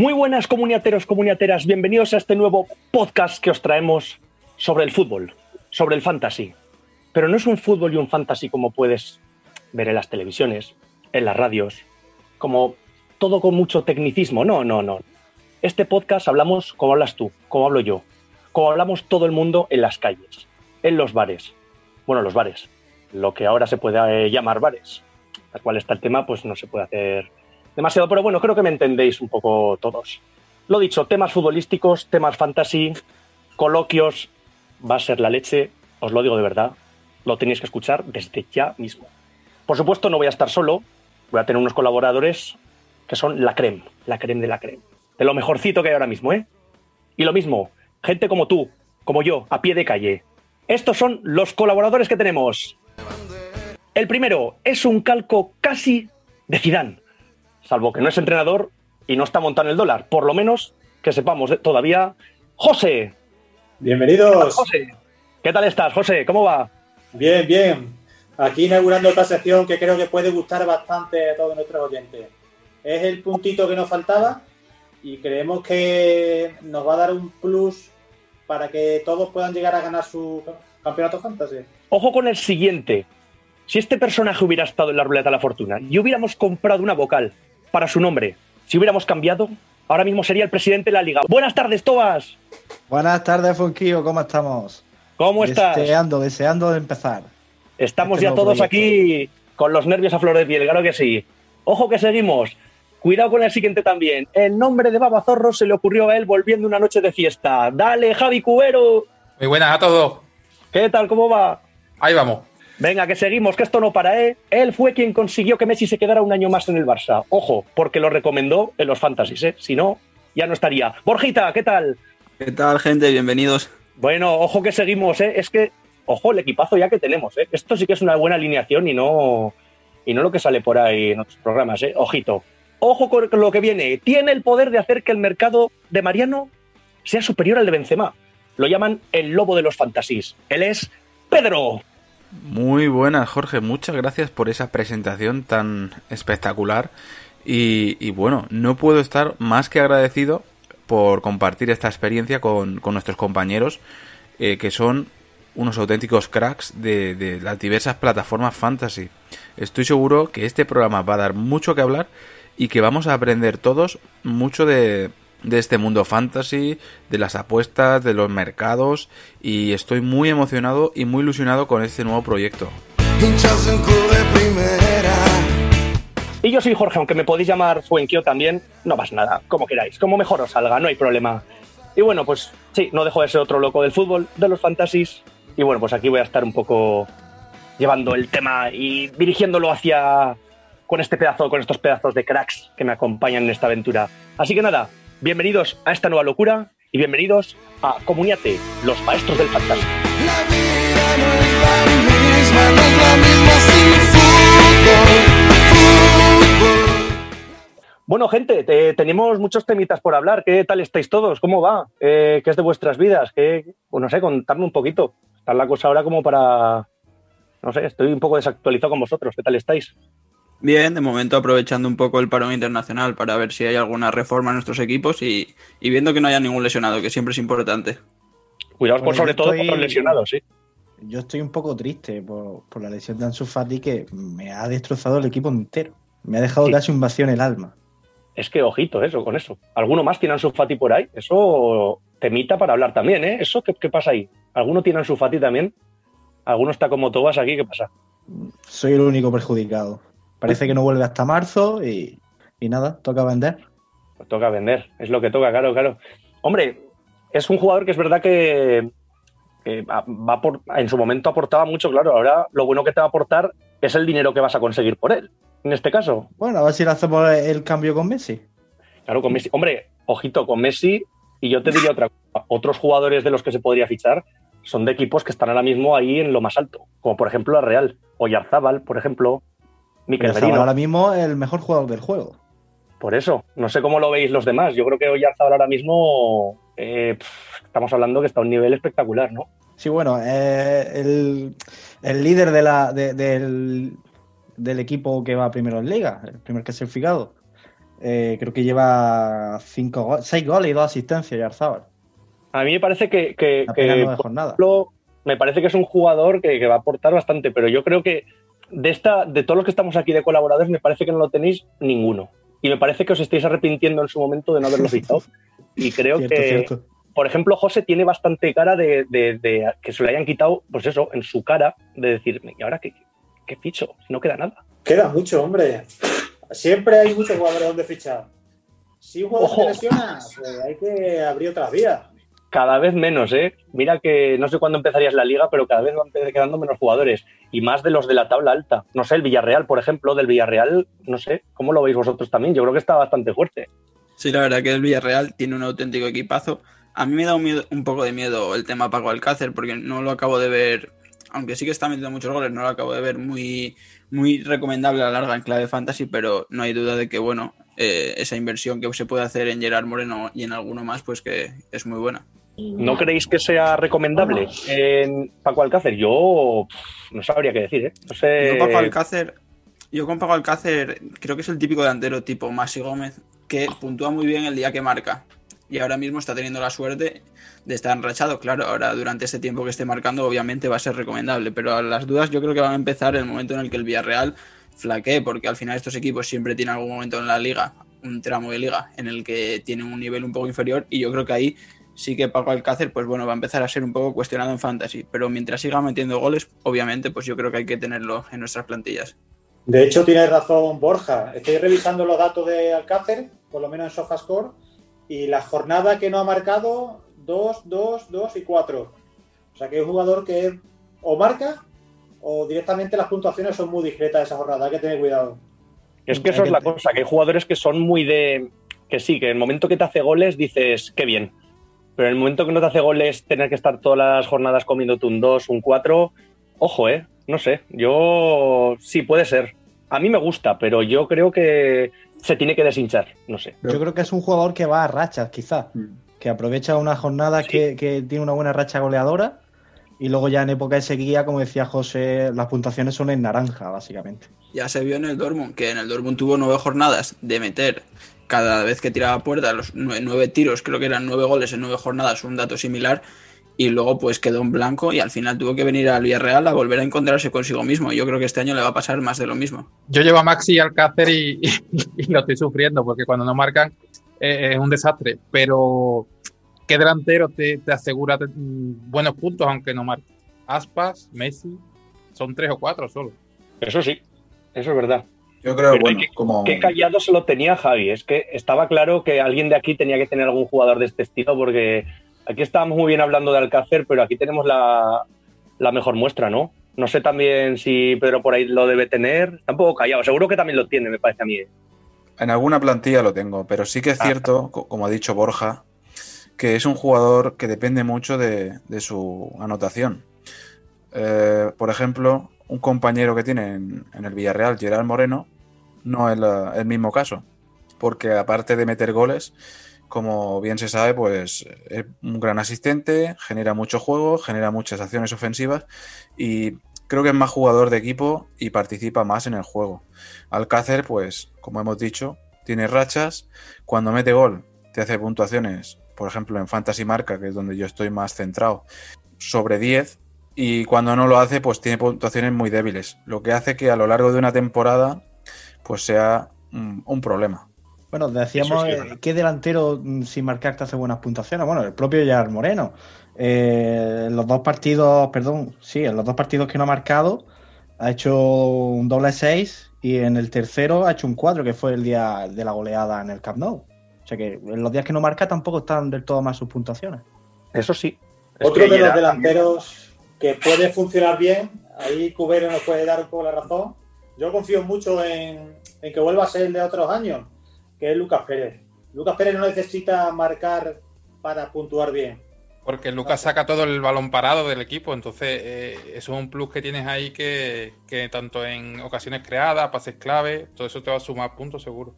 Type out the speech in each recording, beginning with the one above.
Muy buenas comuniateros, comuniateras, bienvenidos a este nuevo podcast que os traemos sobre el fútbol, sobre el fantasy. Pero no es un fútbol y un fantasy como puedes ver en las televisiones, en las radios, como todo con mucho tecnicismo. No, no, no. Este podcast hablamos como hablas tú, como hablo yo, como hablamos todo el mundo en las calles, en los bares. Bueno, los bares, lo que ahora se puede eh, llamar bares. Tal cual está el tema, pues no se puede hacer demasiado, pero bueno, creo que me entendéis un poco todos. Lo dicho, temas futbolísticos, temas fantasy, coloquios, va a ser la leche, os lo digo de verdad, lo tenéis que escuchar desde ya mismo. Por supuesto, no voy a estar solo, voy a tener unos colaboradores que son la creme, la creme de la creme, de lo mejorcito que hay ahora mismo, ¿eh? Y lo mismo, gente como tú, como yo, a pie de calle. Estos son los colaboradores que tenemos. El primero es un calco casi de Zidane, salvo que no es entrenador y no está montando el dólar. Por lo menos que sepamos todavía. José, Bienvenidos. José, ¿qué tal estás, José? ¿Cómo va? Bien, bien. Aquí inaugurando esta sección que creo que puede gustar bastante a todos nuestros oyentes. Es el puntito que nos faltaba y creemos que nos va a dar un plus para que todos puedan llegar a ganar su campeonato fantasy. Ojo con el siguiente. Si este personaje hubiera estado en la ruleta de la fortuna y hubiéramos comprado una vocal para su nombre, si hubiéramos cambiado, ahora mismo sería el presidente de la liga. Buenas tardes, Tobas. Buenas tardes, Fonquillo, ¿cómo estamos? ¿Cómo estás? Deseando, deseando de empezar. Estamos este ya todos proyecto. aquí con los nervios a flor de piel, claro que sí. Ojo que seguimos. Cuidado con el siguiente también. El nombre de Babazorro se le ocurrió a él volviendo una noche de fiesta. Dale, Javi Cubero. Muy buenas a todos. ¿Qué tal? ¿Cómo va? Ahí vamos. Venga, que seguimos, que esto no para, ¿eh? Él fue quien consiguió que Messi se quedara un año más en el Barça. Ojo, porque lo recomendó en los fantasies, ¿eh? Si no, ya no estaría. Borjita, ¿qué tal? ¿Qué tal, gente? Bienvenidos. Bueno, ojo que seguimos, ¿eh? Es que, ojo, el equipazo ya que tenemos, ¿eh? Esto sí que es una buena alineación y no, y no lo que sale por ahí en otros programas, ¿eh? Ojito. Ojo con lo que viene. Tiene el poder de hacer que el mercado de Mariano sea superior al de Benzema. Lo llaman el lobo de los fantasies. Él es Pedro. Muy buenas, Jorge. Muchas gracias por esa presentación tan espectacular. Y, bueno, no puedo estar más que agradecido por compartir esta experiencia con, con nuestros compañeros, eh, que son unos auténticos cracks de, de las diversas plataformas fantasy. Estoy seguro que este programa va a dar mucho que hablar y que vamos a aprender todos mucho de, de este mundo fantasy, de las apuestas, de los mercados y estoy muy emocionado y muy ilusionado con este nuevo proyecto. Y yo soy Jorge, aunque me podéis llamar Fuenquio también, no pasa nada, como queráis, como mejor os salga, no hay problema. Y bueno, pues sí, no dejo de ser otro loco del fútbol, de los fantasies. Y bueno, pues aquí voy a estar un poco llevando el tema y dirigiéndolo hacia con este pedazo, con estos pedazos de cracks que me acompañan en esta aventura. Así que nada, bienvenidos a esta nueva locura y bienvenidos a Comuniate, los maestros del fantasy. La vida no es la misma, no es la misma sin fútbol. Fútbol. Bueno, gente, te- tenemos muchos temitas por hablar. ¿Qué tal estáis todos? ¿Cómo va? Eh, ¿Qué es de vuestras vidas? ¿Qué, pues no sé, contarme un poquito. Está la cosa ahora como para... No sé, estoy un poco desactualizado con vosotros. ¿Qué tal estáis? Bien, de momento aprovechando un poco el parón internacional para ver si hay alguna reforma en nuestros equipos y, y viendo que no haya ningún lesionado, que siempre es importante. Cuidaos por sobre todo por estoy- los lesionados, sí. Yo estoy un poco triste por, por la lesión de Ansu Fati que me ha destrozado el equipo entero. Me ha dejado Sí. casi un vacío en el alma. Es que ojito eso, con eso. ¿Alguno más tiene Ansu Fati por ahí? Eso temita para hablar también, ¿eh? ¿Eso qué, qué pasa ahí? ¿Alguno tiene Ansu Fati también? ¿Alguno está como Tobas aquí? ¿Qué pasa? Soy el único perjudicado. Parece que no vuelve hasta marzo y, y nada, toca vender. Pues toca vender, es lo que toca, claro, claro. Hombre, es un jugador que es verdad que, que va por, en su momento aportaba mucho, claro. Ahora lo bueno que te va a aportar es el dinero que vas a conseguir por él. En este caso, Bueno, a ver si le hacemos el cambio con Messi. claro, con Messi. Hombre, ojito, con Messi, y yo te diría otra cosa. Otros jugadores de los que se podría fichar son de equipos que están ahora mismo ahí en lo más alto, como por ejemplo la Real, o Yarzábal, por ejemplo, Miquel ahora mismo el mejor jugador del juego. Por eso, no sé cómo lo veis los demás. Yo creo que Oyarzabal ahora mismo eh, estamos hablando que está a un nivel espectacular, ¿no? Sí, bueno, eh, el, el líder de la, de- del, del equipo que va primero en Liga, el primer clasificado. Eh, creo que lleva cinco seis goles y dos asistencias, Yarzábal. A mí me parece que, por ejemplo, me parece que es un jugador que, que va a aportar bastante, pero yo creo que de esta, de todos los que estamos aquí de colaboradores, me parece que no lo tenéis ninguno. Y me parece que os estáis arrepintiendo en su momento de no haberlo fichado. Y creo Cierto, que, cierto. por ejemplo, José tiene bastante cara de, de- de que se le hayan quitado, pues eso, en su cara, de decirme, ¿y ahora qué, qué ficho? Si no queda nada. Queda mucho, hombre. Siempre hay muchos jugadores donde fichar. Si un jugador Ojo. se lesiona, pues hay que abrir otras vías. Cada vez menos, ¿eh? Mira que no sé cuándo empezarías la liga, pero cada vez van quedando menos jugadores. Y más de los de la tabla alta. No sé, el Villarreal, por ejemplo, del Villarreal, no sé, ¿cómo lo veis vosotros también? Yo creo que está bastante fuerte. Sí, la verdad que el Villarreal tiene un auténtico equipazo. A mí me da un, miedo- un poco de miedo el tema Paco Alcácer porque no lo acabo de ver, aunque sí que está metiendo muchos goles, no lo acabo de ver muy, muy recomendable a la larga en clave fantasy, pero no hay duda de que, bueno, eh, esa inversión que se puede hacer en Gerard Moreno y en alguno más, pues que es muy buena. ¿No creéis que sea recomendable en Paco Alcácer? Yo pff, no sabría qué decir, ¿eh? No sé. Yo, Paco Alcácer, yo con Paco Alcácer creo que es el típico delantero tipo Masi Gómez que puntúa muy bien el día que marca. Y ahora mismo está teniendo la suerte de estar enrachado. Claro, ahora durante este tiempo que esté marcando, obviamente va a ser recomendable. Pero a las dudas yo creo que van a empezar en el momento en el que el Villarreal flaquee, porque al final estos equipos siempre tienen algún momento en la liga, un tramo de liga, en el que tienen un nivel un poco inferior. Y yo creo que ahí sí que Paco Alcácer, pues bueno, va a empezar a ser un poco cuestionado en fantasy. Pero mientras siga metiendo goles, obviamente, pues yo creo que hay que tenerlo en nuestras plantillas. De hecho, tiene razón Borja. Estoy revisando los datos de Alcácer, por lo menos en SofaScore, y la jornada que no ha marcado, 2, 2, 2 y 4. O sea que es un jugador que o marca o directamente las puntuaciones son muy discretas esa jornada. Hay que tener cuidado. Es que eso es la cosa, que hay jugadores que son muy de. Que sí, que en el momento que te hace goles dices, qué bien. Pero en el momento que no te hace goles, tener que estar todas las jornadas comiéndote un 2, un 4, ojo, ¿eh? No sé. Yo. Sí, puede ser. A mí me gusta, pero yo creo que se tiene que deshinchar. No sé. Yo creo que es un jugador que va a rachas, quizás. Que aprovecha una jornada Sí. que, que tiene una buena racha goleadora y luego ya en época de sequía, como decía José, las puntuaciones son en naranja, básicamente. Ya se vio en el Dortmund, que en el Dortmund tuvo nueve jornadas de meter cada vez que tiraba puerta, los nueve, nueve tiros, creo que eran nueve goles en nueve jornadas, un dato similar, y luego pues quedó en blanco y al final tuvo que venir al Villarreal a volver a encontrarse consigo mismo. Yo creo que este año le va a pasar más de lo mismo. Yo llevo a Maxi y Alcácer y, y, y lo estoy sufriendo porque cuando no marcan eh, es un desastre. Pero, ¿qué delantero te, te asegura mm, buenos puntos aunque no marque? Aspas, Messi, son tres o cuatro solo. Eso sí, eso es verdad. Yo creo, Pero bueno, qué- como. Qué callado se lo tenía Javi. Es que estaba claro que alguien de aquí tenía que tener algún jugador de este estilo, porque aquí estábamos muy bien hablando de Alcácer, pero aquí tenemos la, la mejor muestra, ¿no? No sé también si Pedro por ahí lo debe tener. Está un poco callado. Seguro que también lo tiene, me parece a mí. ¿eh? En alguna plantilla lo tengo, pero sí que es Ah. cierto, co- como ha dicho Borja, que es un jugador que depende mucho de, de su anotación. Eh, por ejemplo, un compañero que tiene en, en el Villarreal, Gerard Moreno, no es la- el mismo caso, porque aparte de meter goles, como bien se sabe, pues es un gran asistente, genera mucho juego, genera muchas acciones ofensivas y creo que es más jugador de equipo y participa más en el juego. Alcácer, pues, como hemos dicho, tiene rachas. Cuando mete gol, te hace puntuaciones, por ejemplo, en Fantasy Marca, que es donde yo estoy más centrado, sobre 10. Y cuando no lo hace, pues tiene puntuaciones muy débiles. Lo que hace que a lo largo de una temporada, pues sea mm, un problema. Bueno, decíamos, es eh. ¿qué delantero mm, sin marcar te hace buenas puntuaciones? Bueno, el propio Gerard Moreno. Eh, en los dos partidos, perdón, sí, en los dos partidos que no ha marcado, ha hecho un doble 6 y en el tercero ha hecho un 4, que fue el día de la goleada en el Camp Nou. O sea que en los días que no marca tampoco están del todo mal sus puntuaciones. Eso sí. Es Otro que de los delanteros que puede funcionar bien, ahí Cubero nos puede dar un poco la razón. Yo confío mucho en, en que vuelva a ser el de otros años, que es Lucas Pérez. Lucas Pérez no necesita marcar para puntuar bien. Porque Lucas saca todo el balón parado del equipo, entonces eh, eso es un plus que tienes ahí que, que tanto en ocasiones creadas, pases clave, todo eso te va a sumar puntos seguro.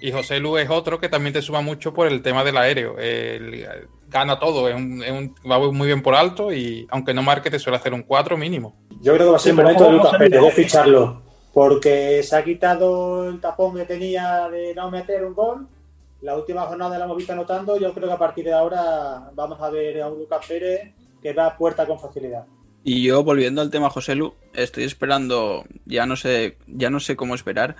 Y José Lu es otro que también te suma mucho por el tema del aéreo. Él gana todo, es un, es un- va muy bien por alto y aunque no marque te suele hacer un 4 mínimo. Yo creo que va a ser Sí, el momento de ¿cómo Lucas Pérez, de ficharlo. Porque se ha quitado el tapón que tenía de no meter un gol. La última jornada la hemos visto anotando. Yo creo que a partir de ahora vamos a ver a un Lucas Pérez que da puerta con facilidad. Y yo, volviendo al tema José Lu, estoy esperando, ya no sé, ya no sé cómo esperar,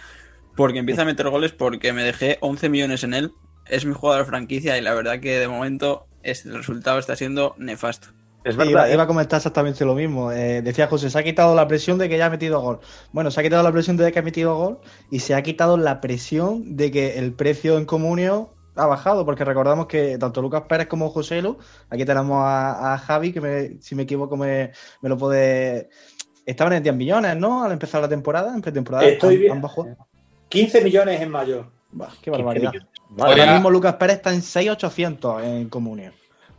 porque empieza a meter goles porque me dejé 11 millones en él. Es mi jugador franquicia y la verdad que de momento este resultado está siendo nefasto. Es iba, verdad. ¿eh? iba a comentar exactamente lo mismo. Eh, decía José, se ha quitado la presión de que ya ha metido gol. Bueno, se ha quitado la presión de que ha metido gol y se ha quitado la presión de que el precio en comunio ha bajado, porque recordamos que tanto Lucas Pérez como José Lu, aquí tenemos a, a Javi, que me- si me equivoco me, me lo puede... Estaban en 10 millones, ¿no? Al empezar la temporada, en pretemporada. Estoy han- bien. han bajado. 15 millones en mayo. Bah, qué barbaridad. Ahora mismo Lucas Pérez está en 6.800 en comunio.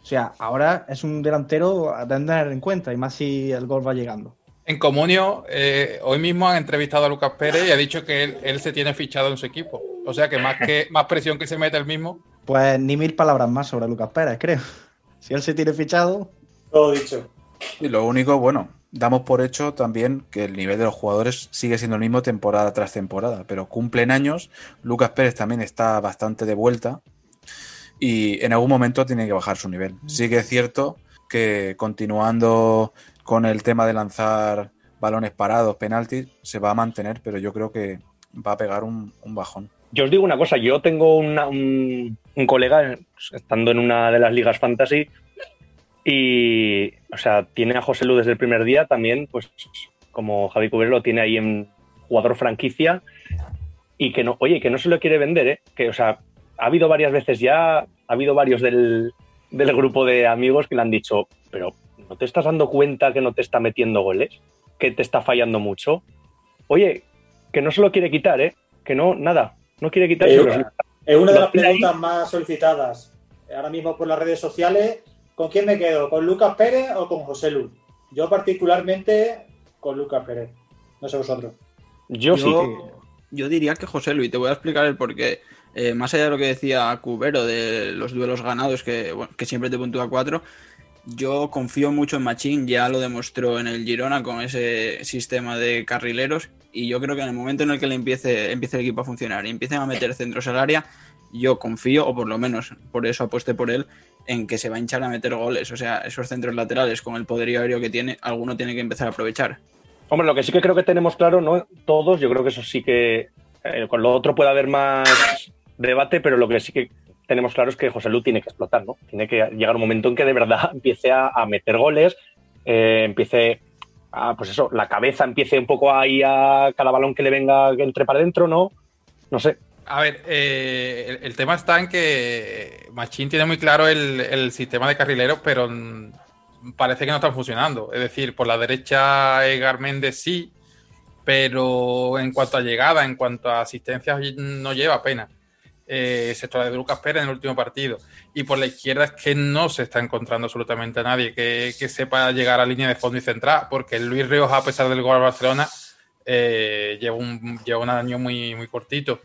O sea, ahora es un delantero a tener en cuenta, y más si el gol va llegando. En Comunio, eh, hoy mismo han entrevistado a Lucas Pérez y ha dicho que él, él se tiene fichado en su equipo. O sea que más que más presión que se mete el mismo. Pues ni mil palabras más sobre Lucas Pérez, creo. Si él se tiene fichado, Todo dicho. Y lo único, bueno, damos por hecho también que el nivel de los jugadores sigue siendo el mismo temporada tras temporada, pero cumplen años. Lucas Pérez también está bastante de vuelta y en algún momento tiene que bajar su nivel. Sí que es cierto que continuando con el tema de lanzar balones parados, penaltis, se va a mantener, pero yo creo que va a pegar un, un bajón. Yo os digo una cosa, yo tengo una- un, un colega estando en una de las ligas fantasy y, o sea, tiene a José Lu desde el primer día también, pues como Javi Cubero lo tiene ahí en jugador franquicia y que no, oye, que no se lo quiere vender, ¿eh? Que, o sea, ha habido varias veces ya, ha habido varios del, del grupo de amigos que le han dicho, pero ¿no te estás dando cuenta que no te está metiendo goles? Que te está fallando mucho. Oye, que no se lo quiere quitar, ¿eh? Que no, nada, no quiere quitar. Eh, pero- Es una de las ahí. preguntas más solicitadas ahora mismo por las redes sociales. ¿Con quién me quedo? ¿Con Lucas Pérez o con José Lu? Yo particularmente con Lucas Pérez. No sé vosotros. Yo, sí. Yo diría que José Luis, te voy a explicar el porqué. Eh, más allá de lo que decía Cubero de los duelos ganados, que, que siempre te puntúa 4, yo confío mucho en Machín, ya lo demostró en el Girona con ese sistema de carrileros, y yo creo que en el momento en el que le empiece, empiece el equipo a funcionar y empiecen a meter centros al área, yo confío, o por lo menos por eso apuesté por él, en que se va a hinchar a meter goles. O sea, esos centros laterales con el poderío aéreo que tiene, alguno tiene que empezar a aprovechar. Hombre, lo que sí que creo que tenemos claro, ¿no? Todos, yo creo que eso sí que. eh, con lo otro puede haber más debate, pero lo que sí que tenemos claro es que José Lu tiene que explotar, ¿no? Tiene que llegar un momento en que de verdad empiece a, meter goles, eh, empiece a, pues eso, la cabeza empiece un poco ahí a cada balón que le venga que entre para adentro, ¿no? No sé. A ver, eh, el, tema está en que Machín tiene muy claro el, el sistema de carrileros, pero parece que no están funcionando. Es decir, por la derecha Edgar Méndez sí, pero en cuanto a llegada, en cuanto a asistencia, no lleva pena. Eh, excepto la de Lucas Pérez en el último partido. Y por la izquierda es que no se está encontrando absolutamente a nadie que, que sepa llegar a línea de fondo y central, porque Luis Rioja, a pesar del gol al Barcelona, eh, lleva, un, lleva un año muy, muy cortito.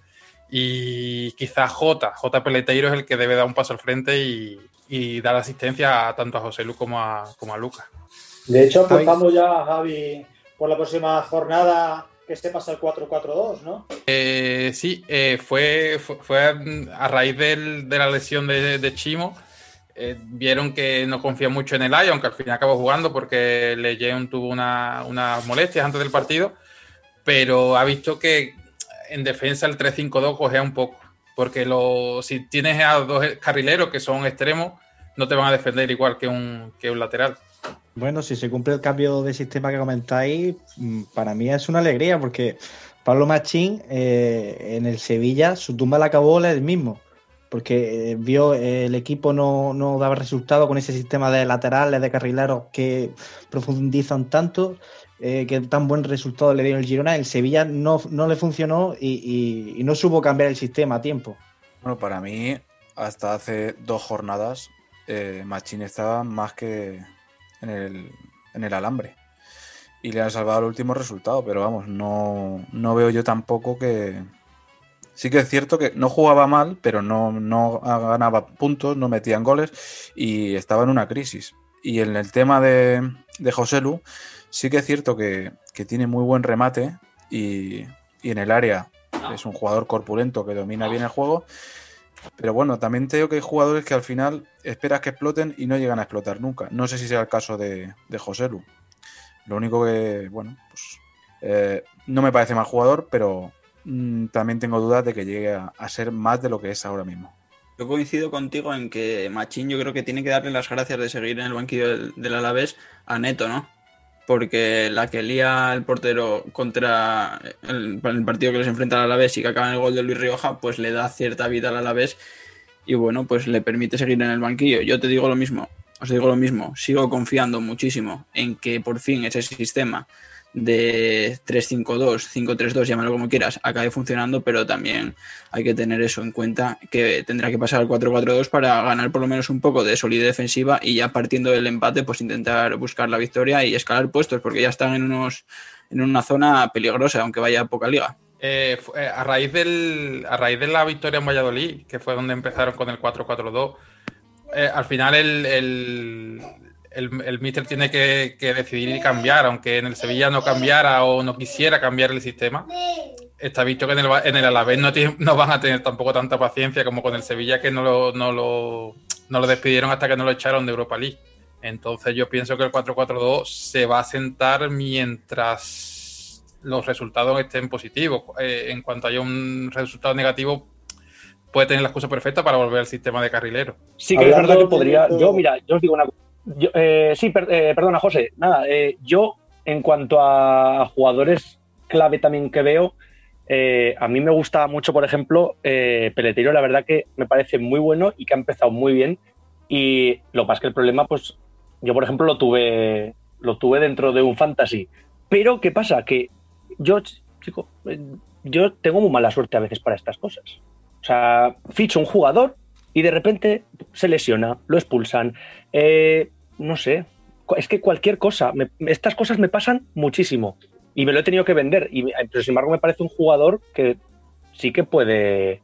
Y quizás J, J Peleteiro es el que debe dar un paso al frente y, y dar asistencia a, tanto a José Lu como a, como a Lucas. De hecho, apostamos ya, Javi, por la próxima jornada que se pasa el 4-4-2, ¿no? Eh, sí, eh, fue, fue, a, raíz del- de la lesión de, Chimo. eh, vieron que no confía mucho en el Ajax, aunque al final acabó jugando porque Lejeune tuvo una- unas molestias antes del partido, pero ha visto que en defensa el 3-5-2 cogea un poco, porque lo, si tienes a dos carrileros que son extremos, no te van a defender igual que un, que un lateral. Bueno, si se cumple el cambio de sistema que comentáis, mm, para mí es una alegría porque Pablo Machín eh, en el Sevilla, su tumba la acabó él mismo, porque eh, vio eh, el equipo no, no daba resultado con ese sistema de laterales, de carrileros que profundizan tanto, eh, que tan buen resultado le dio el Girona. El Sevilla no, no le funcionó y, no supo cambiar el sistema a tiempo. Bueno, para mí, hasta hace dos jornadas, Machín estaba más que en el, en el alambre. Y le han salvado el último resultado, pero vamos, no, no veo yo tampoco que... Sí que es cierto que no jugaba mal, pero no, no ganaba puntos, no metían goles y estaba en una crisis. Y en el tema de, de José Lu, sí que es cierto que, que tiene muy buen remate y, y en el área es un jugador corpulento que domina bien el juego. Pero bueno, también te que hay jugadores que al final esperas que exploten y no llegan a explotar nunca. No sé si sea el caso de, de José Lu. Lo único que, bueno, pues eh, no me parece mal jugador, pero mm, también tengo dudas de que llegue a, a ser más de lo que es ahora mismo. Yo coincido contigo en que Machín yo creo que tiene que darle las gracias de seguir en el banquillo del, del Alavés a Neto, ¿no? Porque la que lía el portero contra el, partido que les enfrenta al Alavés y que acaba en el gol de Luis Rioja, pues le da cierta vida al Alavés y bueno, pues le permite seguir en el banquillo. Yo te digo lo mismo, os digo lo mismo, sigo confiando muchísimo en que por fin ese sistema de 3-5-2, 5-3-2, llámalo como quieras, acabe funcionando, pero también hay que tener eso en cuenta, que tendrá que pasar al 4-4-2 para ganar por lo menos un poco de solidez defensiva y ya partiendo del empate, pues intentar buscar la victoria y escalar puestos, porque ya están en, unos, en una zona peligrosa, aunque vaya a poca liga. Eh, eh, a, raíz del, a raíz de la victoria en Valladolid, que fue donde empezaron con el 4-4-2, eh, al final el, el, el, el míster tiene que, que decidir y cambiar, aunque en el Sevilla no cambiara o no quisiera cambiar el sistema. Está visto que en el, en el Alavés no, tiene- no van a tener tampoco tanta paciencia como con el Sevilla, que no lo, no lo, no lo despidieron hasta que no lo echaron de Europa League. Entonces yo pienso que el 4-4-2 se va a sentar mientras los resultados estén positivos. Eh, en cuanto haya un resultado negativo, puede tener la excusa perfecta para volver al sistema de carrilero. Sí que es verdad que podría. Yo, mira, yo os digo una cosa. Yo, eh, sí, eh, perdona, José. Nada, eh, yo, en cuanto a jugadores clave también que veo, eh, a mí me gusta mucho, por ejemplo, Peleteiro, la verdad que me parece muy bueno y que ha empezado muy bien. Y lo que pasa es que el problema, pues, yo, por ejemplo, lo tuve, lo tuve dentro de un fantasy. Pero, ¿qué pasa? Que yo, ch- chico, yo tengo muy mala suerte a veces para estas cosas. O sea, ficho un jugador y de repente se lesiona, lo expulsan. Eh, no sé, es que cualquier cosa, estas cosas me pasan muchísimo y me lo he tenido que vender. Y, me- pero sin embargo me parece un jugador que sí que puede,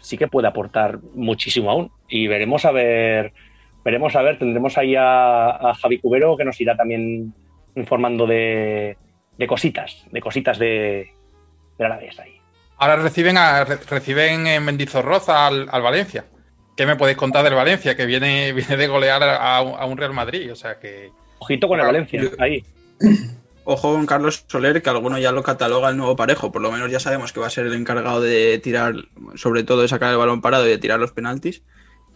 sí que puede aportar muchísimo aún. Y veremos a ver, veremos a ver, tendremos ahí a, Javi Cubero que nos irá también informando de, de cositas, de cositas de, de la ahí. Ahora reciben, a, re- reciben en Mendizorroza al, al Valencia. ¿Qué me podéis contar del Valencia? Que viene, viene de golear a, un- a un Real Madrid. O sea que Ojito con el Valencia, yo- ahí. Ojo con Carlos Soler, que alguno ya lo cataloga el nuevo parejo. Por lo menos ya sabemos que va a ser el encargado de tirar, sobre todo de sacar el balón parado y de tirar los penaltis.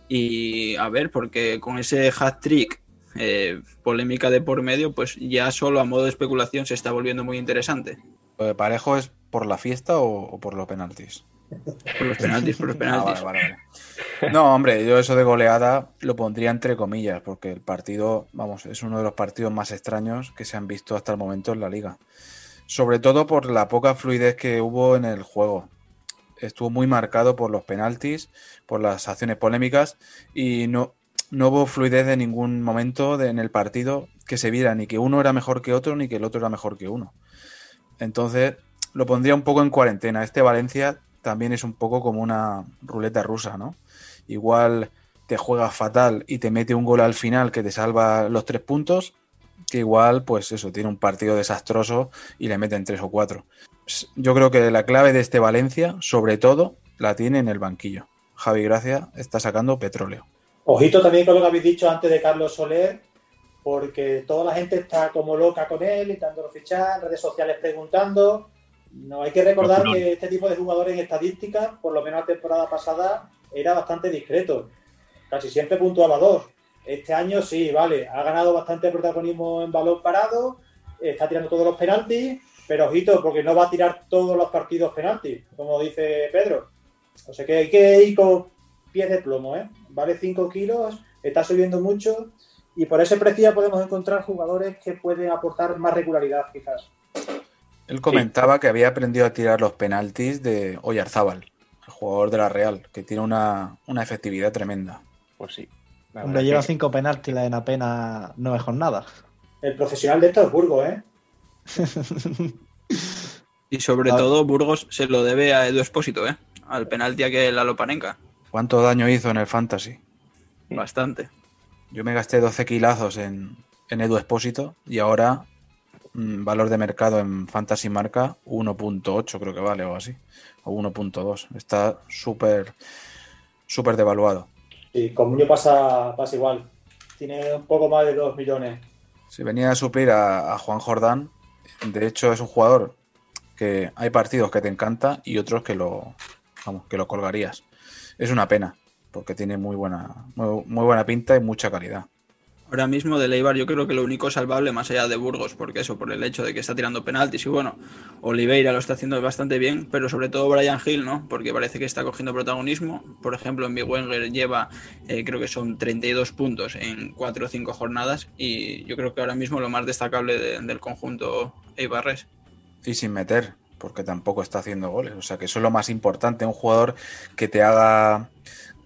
Y a ver, porque con ese hat trick, eh, polémica de por medio, pues ya solo a modo de especulación se está volviendo muy interesante. ¿Lo de parejo es por la fiesta o, o por los penaltis? Por los penaltis, por los Ah, penaltis. vale, vale, vale. No, hombre, yo eso de goleada lo pondría entre comillas, porque el partido, vamos, es uno de los partidos más extraños que se han visto hasta el momento en la liga. Sobre todo por la poca fluidez que hubo en el juego. Estuvo muy marcado por los penaltis, por las acciones polémicas y no, no hubo fluidez de ningún momento de- en el partido que se viera ni que uno era mejor que otro ni que el otro era mejor que uno. Entonces lo pondría un poco en cuarentena. Este Valencia también es un poco como una ruleta rusa, ¿no? Igual te juegas fatal y te mete un gol al final que te salva los tres puntos, que igual, pues eso, tiene un partido desastroso y le meten tres o cuatro. Yo creo que la clave de este Valencia, sobre todo, la tiene en el banquillo. Javi Gracia está sacando petróleo. Ojito también con lo que habéis dicho antes de Carlos Soler, porque toda la gente está como loca con él, intentándolo fichar, redes sociales preguntando. No hay que recordar No, no. que este tipo de jugadores en estadísticas, por lo menos la temporada pasada, era bastante discreto. Casi siempre puntuaba dos. Este año sí, vale, ha ganado bastante protagonismo en balón parado, está tirando todos los penaltis, pero ojito, porque no va a tirar todos los partidos penaltis, como dice Pedro. O sea que hay que ir con pies de plomo, ¿eh? Vale 5 kilos, está subiendo mucho y por ese precio ya podemos encontrar jugadores que pueden aportar más regularidad, quizás. Él comentaba que había aprendido a tirar los penaltis de Oyarzábal, el jugador de la Real, que tiene una, una efectividad tremenda. Pues sí. La Hombre, lleva que- cinco penaltis en apenas nueve jornadas. El profesional de esto es Burgos, ¿eh? Y sobre todo, Burgos se lo debe a Edu Espósito, ¿eh? Al penalti aquel a Lopanenka. ¿Cuánto daño hizo en el Fantasy? Bastante. Yo me gasté 12 kilazos en, en Edu Espósito y ahora valor de mercado en Fantasy Marca 1.8 creo que vale o así, o 1.2. Está súper, súper devaluado. Y con Muñoz pasa, pasa igual. Tiene un poco más de 2 millones. Si venía a suplir a, a Juan Jordán, de hecho es un jugador que hay partidos que te encanta y otros que lo, vamos, que lo colgarías. Es una pena, porque tiene muy buena, muy, muy buena pinta y mucha calidad. Ahora mismo de Leibar yo creo que lo único salvable más allá de Burgos, porque eso, por el hecho de que está tirando penaltis y bueno, Oliveira lo está haciendo bastante bien, pero sobre todo Brian Hill, ¿no? Porque parece que está cogiendo protagonismo. Por ejemplo, en Big Wenger lleva, eh, creo que son 32 puntos en 4 o 5 jornadas y yo creo que ahora mismo lo más destacable de- del conjunto Eibarres. Y sin meter, porque tampoco está haciendo goles. O sea que eso es lo más importante, un jugador que te haga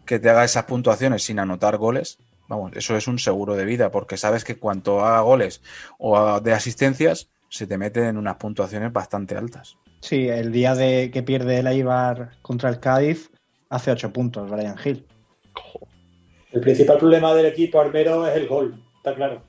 que te haga esas puntuaciones sin anotar goles. Vamos, eso es un seguro de vida, porque sabes que cuanto haga goles o haga de asistencias, se te mete en unas puntuaciones bastante altas. Sí, el día de que pierde el Eibar contra el Cádiz, hace 8 puntos Brian Hill. El principal problema del equipo armero es el gol, está claro.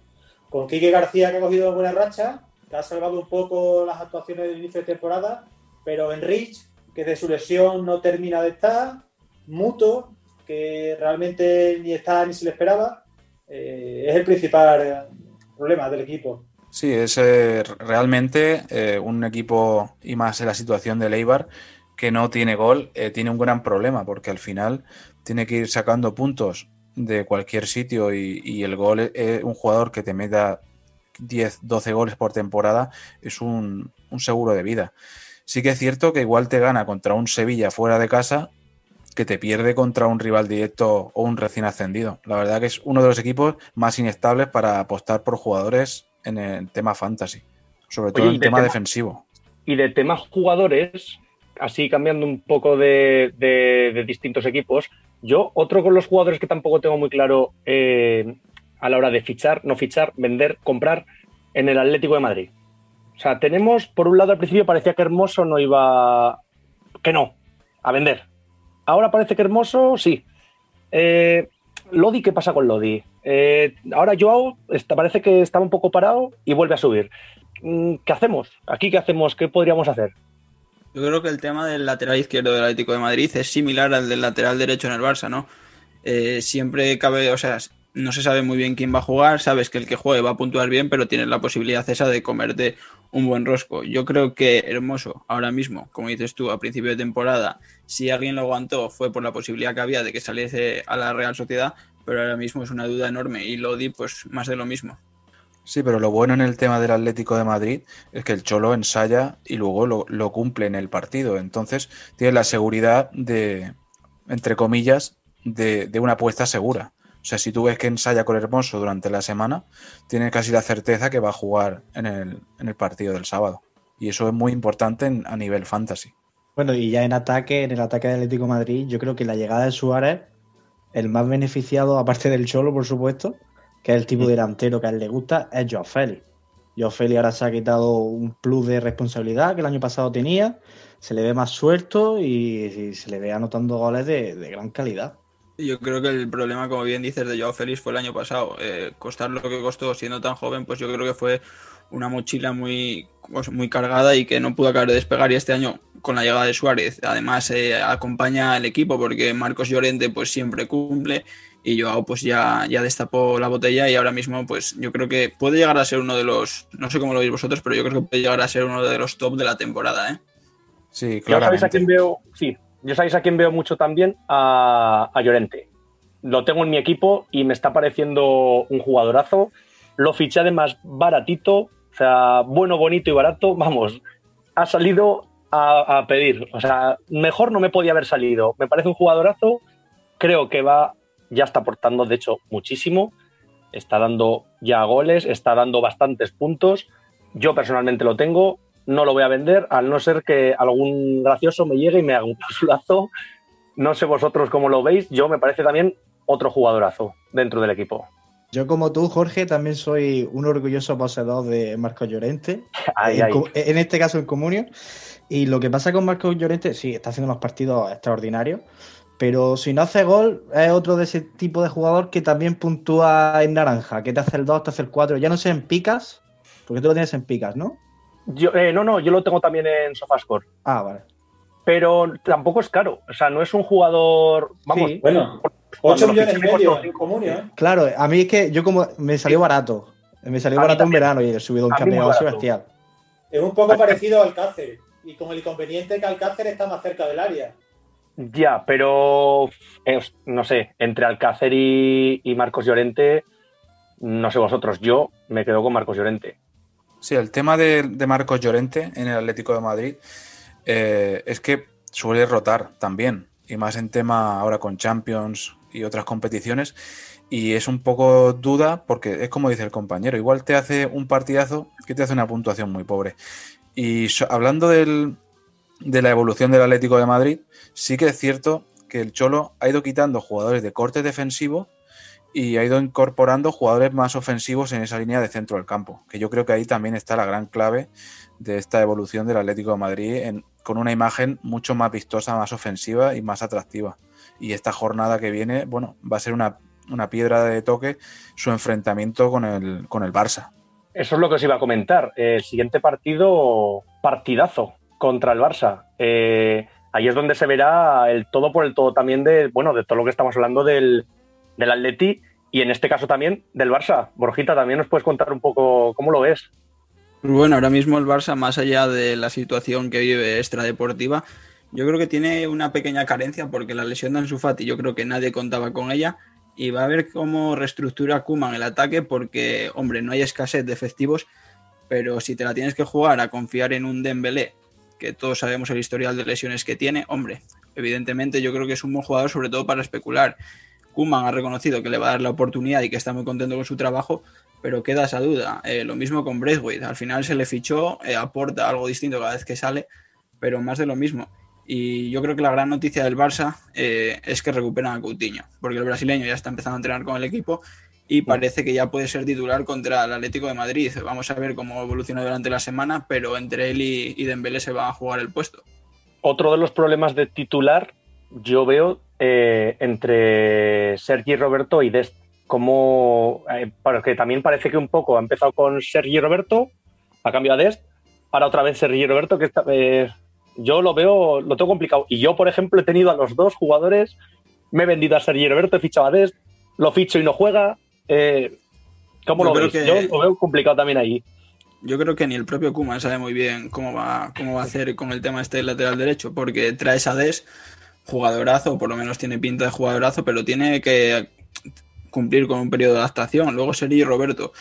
Con Quique García, que ha cogido buena racha, que ha salvado un poco las actuaciones del inicio de temporada, pero Enrich, que de su lesión no termina de estar, Muto, que realmente ni está ni se le esperaba, eh, es el principal problema del equipo. Sí, es eh, realmente eh, un equipo, y más en la situación de Eibar, que no tiene gol, tiene un gran problema, porque al final tiene que ir sacando puntos de cualquier sitio y, y el gol, eh, un jugador que te meta 10, 12 goles por temporada es un, un seguro de vida. Sí que es cierto que igual te gana contra un Sevilla fuera de casa que te pierde contra un rival directo o un recién ascendido. La verdad que es uno de los equipos más inestables para apostar por jugadores en el tema fantasy, sobre todo Oye, en el tema tema- defensivo. Y de temas jugadores, así cambiando un poco de, de- de distintos equipos, yo otro con los jugadores que tampoco tengo muy claro eh, a la hora de fichar, no fichar, vender, comprar en el Atlético de Madrid. O sea, tenemos, por un lado al principio parecía que Hermoso no iba, que no, a vender. Ahora parece que Hermoso sí. Eh, Lodi, ¿qué pasa con Lodi? Eh, ahora Joao parece que estaba un poco parado y vuelve a subir. Mm, ¿Qué hacemos? ¿Aquí qué hacemos? ¿Qué podríamos hacer? Yo creo que el tema del lateral izquierdo del Atlético de Madrid es similar al del lateral derecho en el Barça, ¿no? Eh, siempre cabe, o sea, no se sabe muy bien quién va a jugar, sabes que el que juegue va a puntuar bien, pero tienes la posibilidad esa de comerte un buen rosco. Yo creo que Hermoso, ahora mismo, como dices tú, a principio de temporada, si alguien lo aguantó fue por la posibilidad que había de que saliese a la Real Sociedad, pero ahora mismo es una duda enorme y Lodi, pues más de lo mismo. Sí, pero lo bueno en el tema del Atlético de Madrid es que el Cholo ensaya y luego lo, lo cumple en el partido. Entonces tienes la seguridad de, entre comillas, de, de una apuesta segura. O sea, si tú ves que ensaya con Hermoso durante la semana, tienes casi la certeza que va a jugar en el, en el partido del sábado. Y eso es muy importante en- a nivel fantasy. Bueno, y ya en ataque, en el ataque del Atlético de Madrid, yo creo que la llegada de Suárez, el más beneficiado, aparte del Cholo, por supuesto, que es el tipo de delantero que a él le gusta, es Joao Félix. Joao Félix ahora se ha quitado un plus de responsabilidad que el año pasado tenía, se le ve más suelto y, y se le ve anotando goles de, de gran calidad. Yo creo que el problema, como bien dices, de Joao Félix fue el año pasado. Eh, costar lo que costó siendo tan joven, pues yo creo que fue una mochila muy, pues, muy cargada y que no pudo acabar de despegar. Y este año, con la llegada de Suárez, además eh, acompaña al equipo porque Marcos Llorente pues siempre cumple y Joao pues ya, ya destapó la botella y ahora mismo pues yo creo que puede llegar a ser uno de los, no sé cómo lo veis vosotros, pero yo creo que puede llegar a ser uno de los top de la temporada, ¿eh? Sí, Yo sabéis a quién veo, sí, yo sabéis a quién veo mucho también, a, Llorente. Lo tengo en mi equipo y me está pareciendo un jugadorazo. Lo fiché además baratito, o sea, bueno, bonito y barato. Vamos, ha salido a, a pedir. O sea, mejor no me podía haber salido. Me parece un jugadorazo. Creo que va, ya está aportando, de hecho, muchísimo. Está dando ya goles, está dando bastantes puntos. Yo personalmente lo tengo, no lo voy a vender, al no ser que algún gracioso me llegue y me haga un pasulazo. No sé vosotros cómo lo veis, yo me parece también otro jugadorazo dentro del equipo. Yo, como tú, Jorge, también soy un orgulloso poseedor de Marcos Llorente. Ay, en, ay. en este caso en Comunio. Y lo que pasa con Marcos Llorente, sí, está haciendo unos partidos extraordinarios, pero si no hace gol, es otro de ese tipo de jugador que también puntúa en naranja, que te hace el 2, te hace el 4, ya no sé en picas, Porque tú lo tienes en picas, ¿no? Yo, eh, no, no, yo lo tengo también en Sofascore. Ah, vale. Pero tampoco es caro. O sea, no es un jugador. Vamos, Sí. Bueno, cuando 8 lo millones y medio en comunio. ¿eh? Claro, a mí es que yo como me salió barato. Me salió A barato en verano y he subido un campeonato bestial. Es un poco parecido a Alcácer. Y con el inconveniente que Alcácer está más cerca del área. Ya, pero eh, no sé, entre Alcácer y, y Marcos Llorente, no sé vosotros, yo me quedo con Marcos Llorente. Sí, el tema de, Marcos Llorente en el Atlético de Madrid eh, es que suele rotar también, y más en tema ahora con Champions y otras competiciones, y es un poco duda porque es como dice el compañero, igual te hace un partidazo que te hace una puntuación muy pobre. Y hablando del- de la evolución del Atlético de Madrid, sí que es cierto que el Cholo ha ido quitando jugadores de corte defensivo y ha ido incorporando jugadores más ofensivos en esa línea de centro del campo, que yo creo que ahí también está la gran clave de esta evolución del Atlético de Madrid con una imagen mucho más vistosa, más ofensiva y más atractiva. Y esta jornada que viene, bueno, va a ser una, una piedra de toque su enfrentamiento con el, con el Barça. Eso es lo que os iba a comentar. El siguiente partido, partidazo contra el Barça. Eh, ahí es donde se verá el todo por el todo también de, bueno, de todo lo que estamos hablando del, del Atleti y en este caso también del Barça. Borjita, también nos puedes contar un poco cómo lo ves. Pues bueno, ahora mismo el Barça, más allá de la situación que vive extradeportiva, yo creo que tiene una pequeña carencia porque la lesión de Ansu Fati yo creo que nadie contaba con ella y va a ver cómo reestructura Kuman el ataque porque, hombre, no hay escasez de efectivos, pero si te la tienes que jugar a confiar en un Dembélé, que todos sabemos el historial de lesiones que tiene, hombre, evidentemente yo creo que es un buen jugador sobre todo para especular. Kuman ha reconocido que le va a dar la oportunidad y que está muy contento con su trabajo, pero queda esa duda. Eh, lo mismo con Braithwaite. Al final se le fichó, eh, aporta algo distinto cada vez que sale, pero más de lo mismo. Y yo creo que la gran noticia del Barça eh, es que recuperan a Coutinho, porque el brasileño ya está empezando a entrenar con el equipo y parece que ya puede ser titular contra el Atlético de Madrid. Vamos a ver cómo evoluciona durante la semana, pero entre él y, y Dembélé se va a jugar el puesto. Otro de los problemas de titular yo veo eh, entre Sergi Roberto y Dest. Como, eh, porque también parece que un poco ha empezado con Sergi Roberto, ha cambiado a Dest, ahora otra vez Sergi Roberto, que esta vez yo lo veo, lo tengo complicado. Y yo, por ejemplo, he tenido a los dos jugadores, me he vendido a Sergi Roberto, he fichado a Dest, lo ficho y no juega. Eh, ¿Cómo Yo lo que- Yo lo veo complicado también ahí. Yo creo que ni el propio Kuman sabe muy bien cómo va, cómo va a hacer con el tema este del lateral derecho, porque traes a Des, jugadorazo, por lo menos tiene pinta de jugadorazo, pero tiene que cumplir con un periodo de adaptación. Luego Sergi Roberto.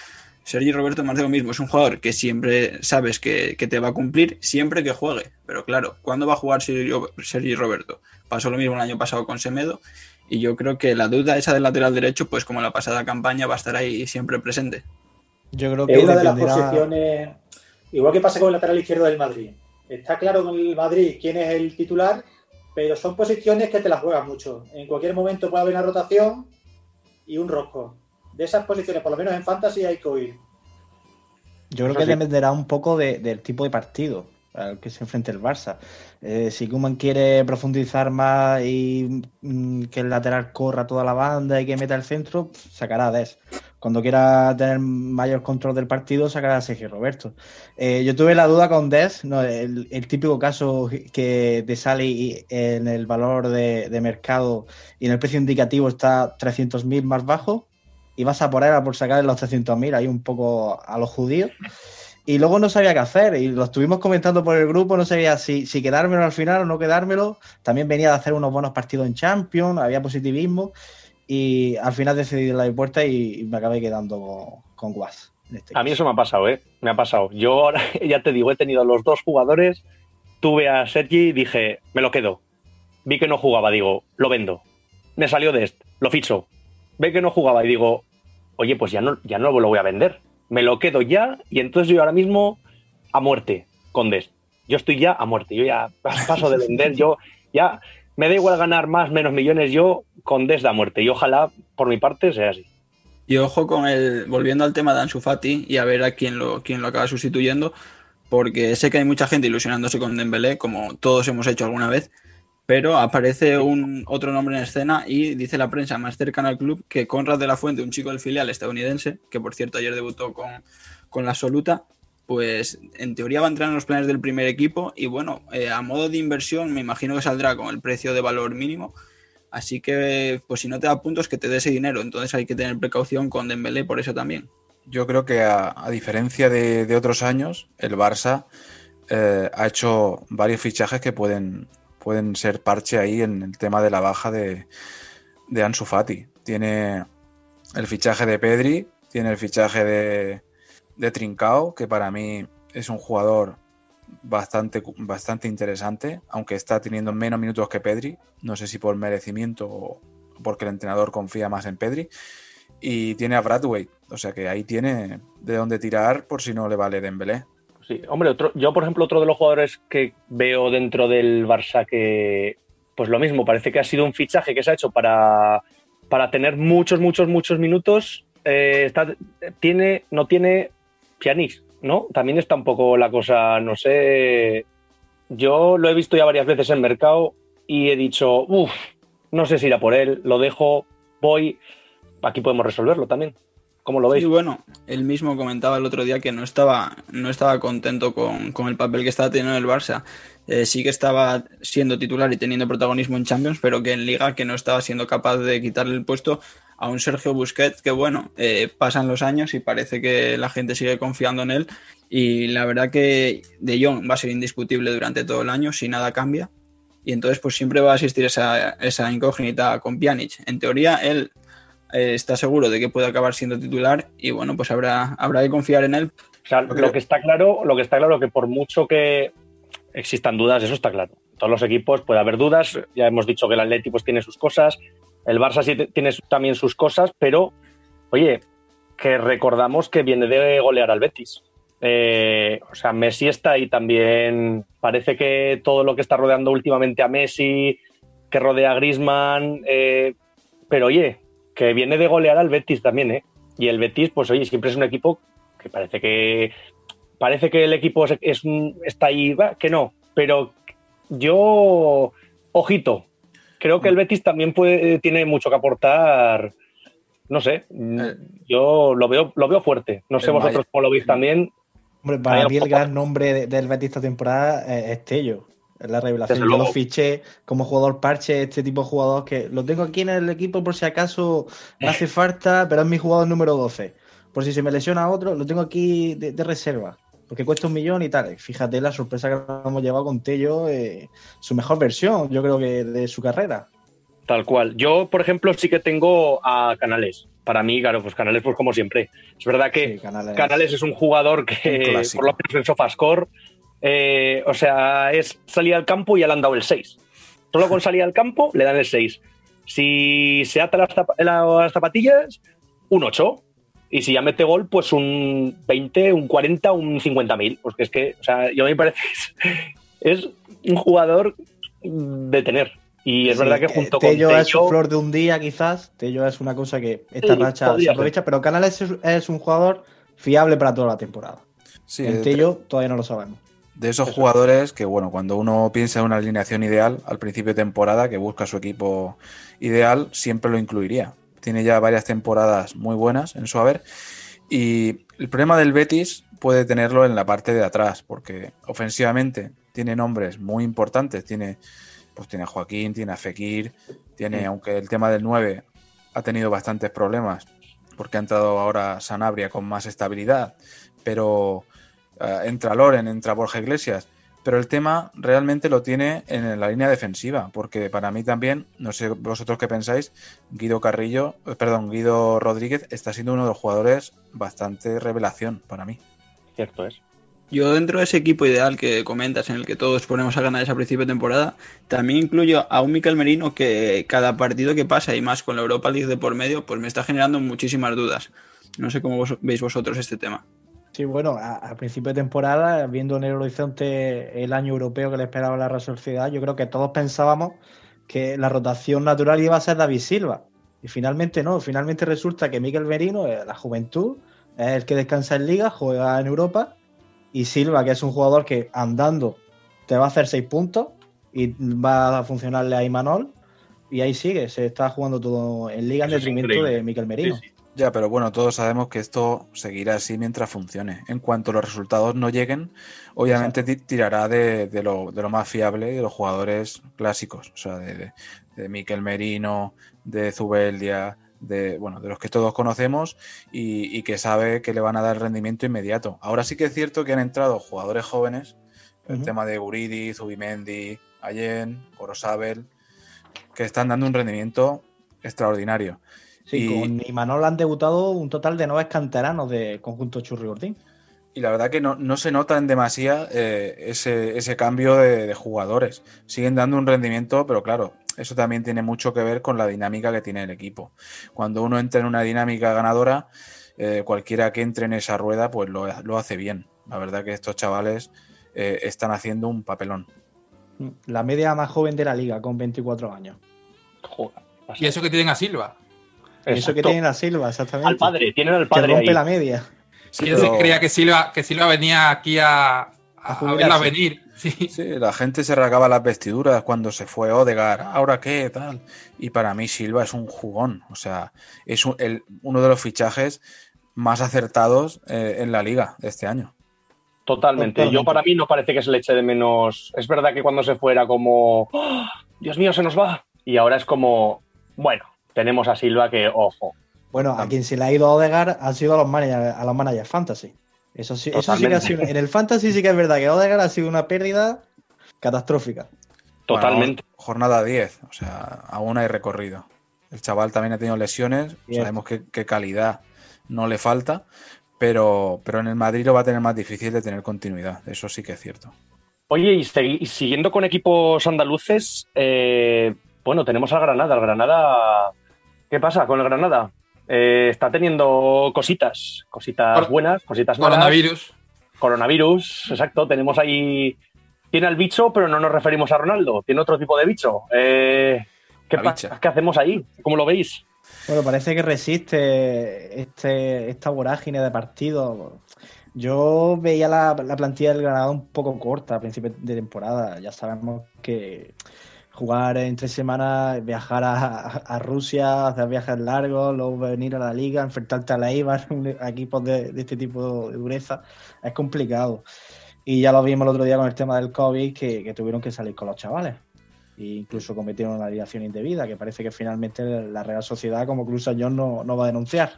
Sergi Roberto más de lo mismo, es un jugador que siempre sabes que, que te va a cumplir siempre que juegue. Pero claro, ¿cuándo va a jugar Sergi, Roberto? Pasó lo mismo el año pasado con Semedo. Y yo creo que la duda esa del lateral derecho, pues como la pasada campaña, va a estar ahí siempre presente. Yo creo que Es una de las dependerá- posiciones, igual que pasa con el lateral izquierdo del Madrid. Está claro con el Madrid quién es el titular, pero son posiciones que te las juegas mucho. En cualquier momento puede haber una rotación y un rosco. De esas posiciones, por lo menos en Fantasy, hay que huir. Yo creo Eso que sí. dependerá un poco de- del tipo de partido al que se enfrente el Barça. Eh, si Koeman quiere profundizar más y mm, que el lateral corra toda la banda y que meta el centro, sacará a Des. Cuando quiera tener mayor control del partido, sacará a Sergio Roberto. Eh, yo tuve la duda con Des, no, el, típico caso que te sale en el valor de, mercado y en el precio indicativo está 300.000 más bajo y vas a por él a por sacar los 300.000 ahí un poco a los judíos. Y luego no sabía qué hacer y lo estuvimos comentando por el grupo, no sabía si quedármelo al final o no quedármelo. También venía de hacer unos buenos partidos en Champions, había positivismo y al final decidí la puerta y, me acabé quedando con, con Guas. este A mí eso me ha pasado, ¿eh? Me ha pasado. Yo ahora, ya te digo, he tenido los dos jugadores, tuve a Sergi y dije, me lo quedo. Vi que no jugaba, digo, lo vendo. Me salió de este, lo ficho. Ve que no jugaba y digo, oye, pues ya no, ya no lo voy a vender. Me lo quedo ya y entonces yo ahora mismo a muerte con Dest. Yo estoy ya a muerte, yo ya paso de vender, yo ya me da igual ganar más, menos millones, yo con Dest a muerte. Y ojalá, por mi parte, sea así. Y ojo con el, volviendo al tema de Ansu Fati y a ver a quién lo, quién lo acaba sustituyendo, porque sé que hay mucha gente ilusionándose con Dembélé, como todos hemos hecho alguna vez, pero aparece un otro nombre en escena y dice la prensa más cercana al club que Conrad de la Fuente, un chico del filial estadounidense, que por cierto ayer debutó con, con la absoluta, pues en teoría va a entrar en los planes del primer equipo y bueno, eh, a modo de inversión me imagino que saldrá con el precio de valor mínimo. Así que, pues si no te da puntos, que te dé ese dinero. Entonces hay que tener precaución con Dembélé por eso también. Yo creo que a, diferencia de, de otros años, el Barça eh, ha hecho varios fichajes que pueden, pueden ser parche ahí en el tema de la baja de, de Ansu Fati. Tiene el fichaje de Pedri, tiene el fichaje de, de Trincao, que para mí es un jugador bastante, bastante interesante, aunque está teniendo menos minutos que Pedri. No sé si por merecimiento o porque el entrenador confía más en Pedri. Y tiene a Bradway, o sea que ahí tiene de dónde tirar por si no le vale Dembélé. Sí, hombre, otro, yo por ejemplo otro de los jugadores que veo dentro del Barça que, pues lo mismo, parece que ha sido un fichaje que se ha hecho para, para tener muchos, muchos, muchos minutos. Eh, está, tiene, no tiene Pianis, ¿no? También está un poco la cosa, no sé. Yo lo he visto ya varias veces en mercado y he dicho, uff, no sé si irá por él, lo dejo, voy. Aquí podemos resolverlo también. ¿Cómo lo veis? Y bueno, él mismo comentaba el otro día que no estaba, no estaba contento con, con el papel que estaba teniendo el Barça. Eh, sí que estaba siendo titular y teniendo protagonismo en Champions, pero que en Liga que no estaba siendo capaz de quitarle el puesto a un Sergio Busquets que bueno, eh, pasan los años y parece que la gente sigue confiando en él y la verdad que De Jong va a ser indiscutible durante todo el año si nada cambia y entonces pues siempre va a existir esa, esa incógnita con Pjanic. En teoría él eh, está seguro de que puede acabar siendo titular y bueno, pues habrá, habrá que confiar en él. O sea, lo que está claro, lo que está claro que por mucho que existan dudas, eso está claro. Todos los equipos puede haber dudas. Ya hemos dicho que el Atleti pues, tiene sus cosas, el Barça sí tiene también sus cosas, pero oye, que recordamos que viene de golear al Betis. Eh, o sea, Messi está ahí también. Parece que todo lo que está rodeando últimamente a Messi, que rodea a Grisman, eh, pero oye, que viene de golear al Betis también, ¿eh? Y el Betis, pues oye, siempre es un equipo que parece que parece que el equipo es, está ahí, que no, pero yo, ojito, creo que el Betis también puede, tiene mucho que aportar. No sé, yo lo veo, lo veo fuerte. No sé el vosotros Maya- cómo lo veis también. Hombre, para mí el gran nombre de- del Betis esta temporada es, es Tello. Es la revelación. Desde Yo lo fiché como jugador parche, este tipo de jugador que lo tengo aquí en el equipo por si acaso me hace falta, pero es mi jugador número 12. Por si se me lesiona otro, lo tengo aquí de, de reserva. Porque cuesta un millón y tal. Fíjate la sorpresa que hemos llevado con Tello, eh, su mejor versión, yo creo que de su carrera. Tal cual. Yo, por ejemplo, sí que tengo a Canales. Para mí, claro, pues Canales, pues como siempre. Es verdad que Sí, Canales. Canales es un jugador que, por lo menos en Sofascore, eh, o sea, es salir al campo y ya le han dado el 6. Solo con salir al campo le dan el 6. Si se ata las, zap- las zapatillas, un 8. Y si ya mete gol, pues un 20, un 40, un 50 mil. Porque es que, o sea, yo a mí me parece que es, es un jugador de tener. Y es Sí, verdad que eh, junto con Tello es su flor de un día, quizás. Tello es una cosa que esta Sí, racha se ser. aprovecha, pero Canales es, es un jugador fiable para toda la temporada. Sí, en Tello todavía no lo sabemos. De esos jugadores que, bueno, cuando uno piensa en una alineación ideal al principio de temporada, que busca su equipo ideal, siempre lo incluiría. Tiene ya varias temporadas muy buenas en su haber. Y el problema del Betis puede tenerlo en la parte de atrás, porque ofensivamente tiene nombres muy importantes. Tiene, pues tiene a Joaquín, tiene a Fekir, tiene, aunque el tema del 9 ha tenido bastantes problemas, porque ha entrado ahora Sanabria con más estabilidad, pero eh, entra Loren, entra Borja Iglesias, pero el tema realmente lo tiene en la línea defensiva, porque para mí también, no sé vosotros qué pensáis, Guido Carrillo, eh, perdón, Guido Rodríguez está siendo uno de los jugadores bastante revelación para mí. Cierto es. Yo dentro de ese equipo ideal que comentas, en el que todos ponemos a ganar esa principio de temporada, también incluyo a un Miquel Merino que cada partido que pasa y más con la Europa League de por medio, pues me está generando muchísimas dudas. No sé cómo vos- veis vosotros este tema. Sí, bueno, a, a principio de temporada, viendo en el horizonte el año europeo que le esperaba la Real Sociedad, yo creo que todos pensábamos que la rotación natural iba a ser David Silva. Y finalmente no, finalmente resulta que Miquel Merino, eh, la juventud, es el que descansa en Liga, juega en Europa, y Silva, que es un jugador que andando te va a hacer seis puntos y va a funcionarle a Imanol, y ahí sigue, se está jugando todo en Liga en Eso detrimento de Miquel Merino. Sí, sí. Ya, pero bueno, todos sabemos que esto seguirá así mientras funcione. En cuanto los resultados no lleguen, obviamente ti- tirará de, de lo, de lo más fiable de los jugadores clásicos. O sea, de, de, Miquel Merino, de Zubeldia, de, bueno, de los que todos conocemos y, y que sabe que le van a dar rendimiento inmediato. Ahora sí que es cierto que han entrado jugadores jóvenes, el tema de Guridi, Zubimendi, Allen, Corosabel, que están dando un rendimiento extraordinario. Sí, Y- con Imanol han debutado un total de nueve canteranos de conjunto Churri Gordín. Y la verdad que no, no se nota en demasía eh, ese, ese cambio de, de jugadores. Siguen dando un rendimiento, pero claro, eso también tiene mucho que ver con la dinámica que tiene el equipo. Cuando uno entra en una dinámica ganadora, eh, cualquiera que entre en esa rueda, pues lo, lo hace bien. La verdad que estos chavales eh, están haciendo un papelón. La media más joven de la liga, con 24 años. Joder, Y eso que tienen a Silva. Eso que tiene la Silva, exactamente. Al padre, tienen al Que padre rompe ahí. la media. Sí, ¿Quién pero- se creía que Silva, que Silva venía aquí a, a, verla venir? Sí. Sí, la gente se regaba las vestiduras cuando se fue Odegar. ¿Ahora qué? Tal. Y para mí Silva es un jugón. O sea, es un- el- uno de los fichajes más acertados eh, en la liga de este año. Totalmente. Totalmente. Yo para mí no parece que se le eche de menos. Es verdad que cuando se fuera como, ¡Oh! Dios mío, se nos va. Y ahora es como, bueno, tenemos a Silva que, ojo, Bueno, a quien se le ha ido a Odegar han sido a los managers, a los managers fantasy. Eso sí, eso sí que ha sido. En el fantasy sí que es verdad que Odegar ha sido una pérdida catastrófica. totalmente. Bueno, jornada 10. O sea, aún hay recorrido. El chaval también ha tenido lesiones. Sabemos que, que calidad no le falta. Pero, pero en el Madrid lo va a tener más difícil de tener continuidad. Eso sí que es cierto. Oye, y, y siguiendo con equipos andaluces, eh, bueno, tenemos al Granada. El Granada, ¿qué pasa con el Granada? Eh, está teniendo cositas, cositas Cor- buenas, cositas malas. Coronavirus. Coronavirus, exacto. Tenemos ahí. Tiene al bicho, pero no nos referimos a Ronaldo. Tiene otro tipo de bicho. Eh, ¿qué, La pa- bicha. ¿Qué hacemos ahí? ¿Cómo lo veis? Bueno, parece que resiste este, esta vorágine de partidos. Yo veía la, la plantilla del Granada un poco corta a principios de temporada. Ya sabemos que jugar en tres semanas, viajar a, a Rusia, hacer viajes largos, luego venir a la liga, enfrentarte a la Eibar, un- a equipos de, de este tipo de dureza, es complicado. Y ya lo vimos el otro día con el tema del COVID, que, que tuvieron que salir con los chavales. E incluso cometieron una alineación indebida, que parece que finalmente la Real Sociedad, como Cruz John, no, no va a denunciar.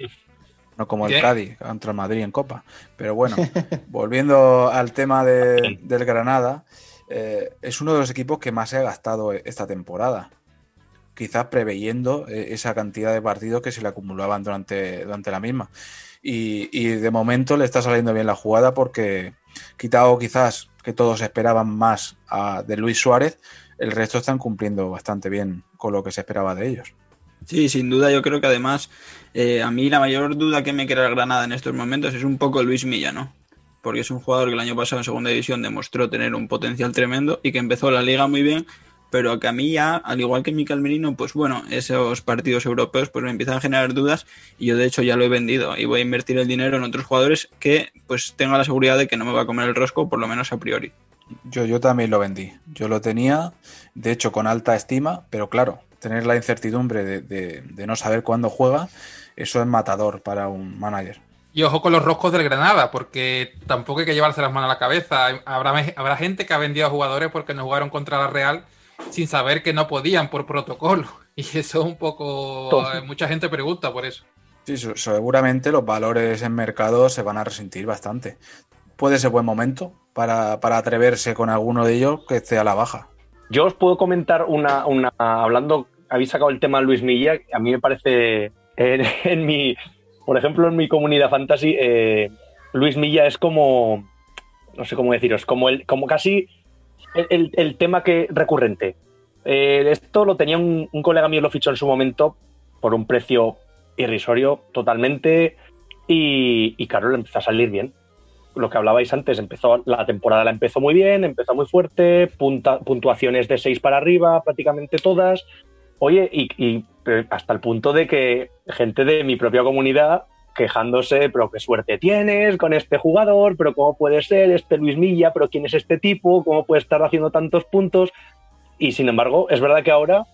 No como el. Cádiz contra el Madrid en Copa. Pero bueno, volviendo al tema de- del Granada, eh, es uno de los equipos que más se ha gastado esta temporada. Quizás preveyendo eh, esa cantidad de partidos que se le acumulaban durante, durante la misma. Y, de momento le está saliendo bien la jugada porque, quitado quizás que todos esperaban más de Luis Suárez, el resto están cumpliendo bastante bien con lo que se esperaba de ellos. Sí, sin duda, yo creo que además eh, a mí la mayor duda que me crea el Granada en estos momentos es un poco Luis Milla, ¿no? Porque es un jugador que el año pasado en segunda división demostró tener un potencial tremendo y que empezó la liga muy bien, pero que a mí ya, al igual que Mikel Merino, pues bueno, esos partidos europeos pues me empiezan a generar dudas y yo de hecho ya lo he vendido y voy a invertir el dinero en otros jugadores que pues tenga la seguridad de que no me va a comer el rosco, por lo menos a priori. Yo, yo también lo vendí. Yo lo tenía, de hecho, con alta estima, pero claro, tener la incertidumbre de- de no saber cuándo juega, eso es matador para un manager. Y ojo con los roscos del Granada, porque tampoco hay que llevarse las manos a la cabeza. Habrá, habrá gente que ha vendido a jugadores porque no jugaron contra la Real sin saber que no podían por protocolo. Y eso un poco... Todo. eh, Mucha gente pregunta por eso. Sí, seguramente los valores en mercado se van a resentir bastante. Puede ser buen momento para, para atreverse con alguno de ellos que esté a la baja. Yo os puedo comentar una, una hablando, habéis sacado el tema de Luis Milla, a mí me parece, en, en mi, por ejemplo, en mi comunidad fantasy, eh, Luis Milla es como, no sé cómo deciros, como el, como casi el, tema que recurrente. Eh, esto lo tenía un, un colega mío, lo fichó en su momento por un precio irrisorio totalmente y, y claro, le empezó a salir bien lo que hablabais antes, empezó la temporada la empezó muy bien, empezó muy fuerte, punta- puntuaciones de 6 para arriba, prácticamente todas. Oye, y, eh, hasta el punto de que gente de mi propia comunidad quejándose, pero qué suerte tienes con este jugador, pero cómo puede ser este Luis Milla, pero quién es este tipo, cómo puede estar haciendo tantos puntos. Y sin embargo, es verdad que ahora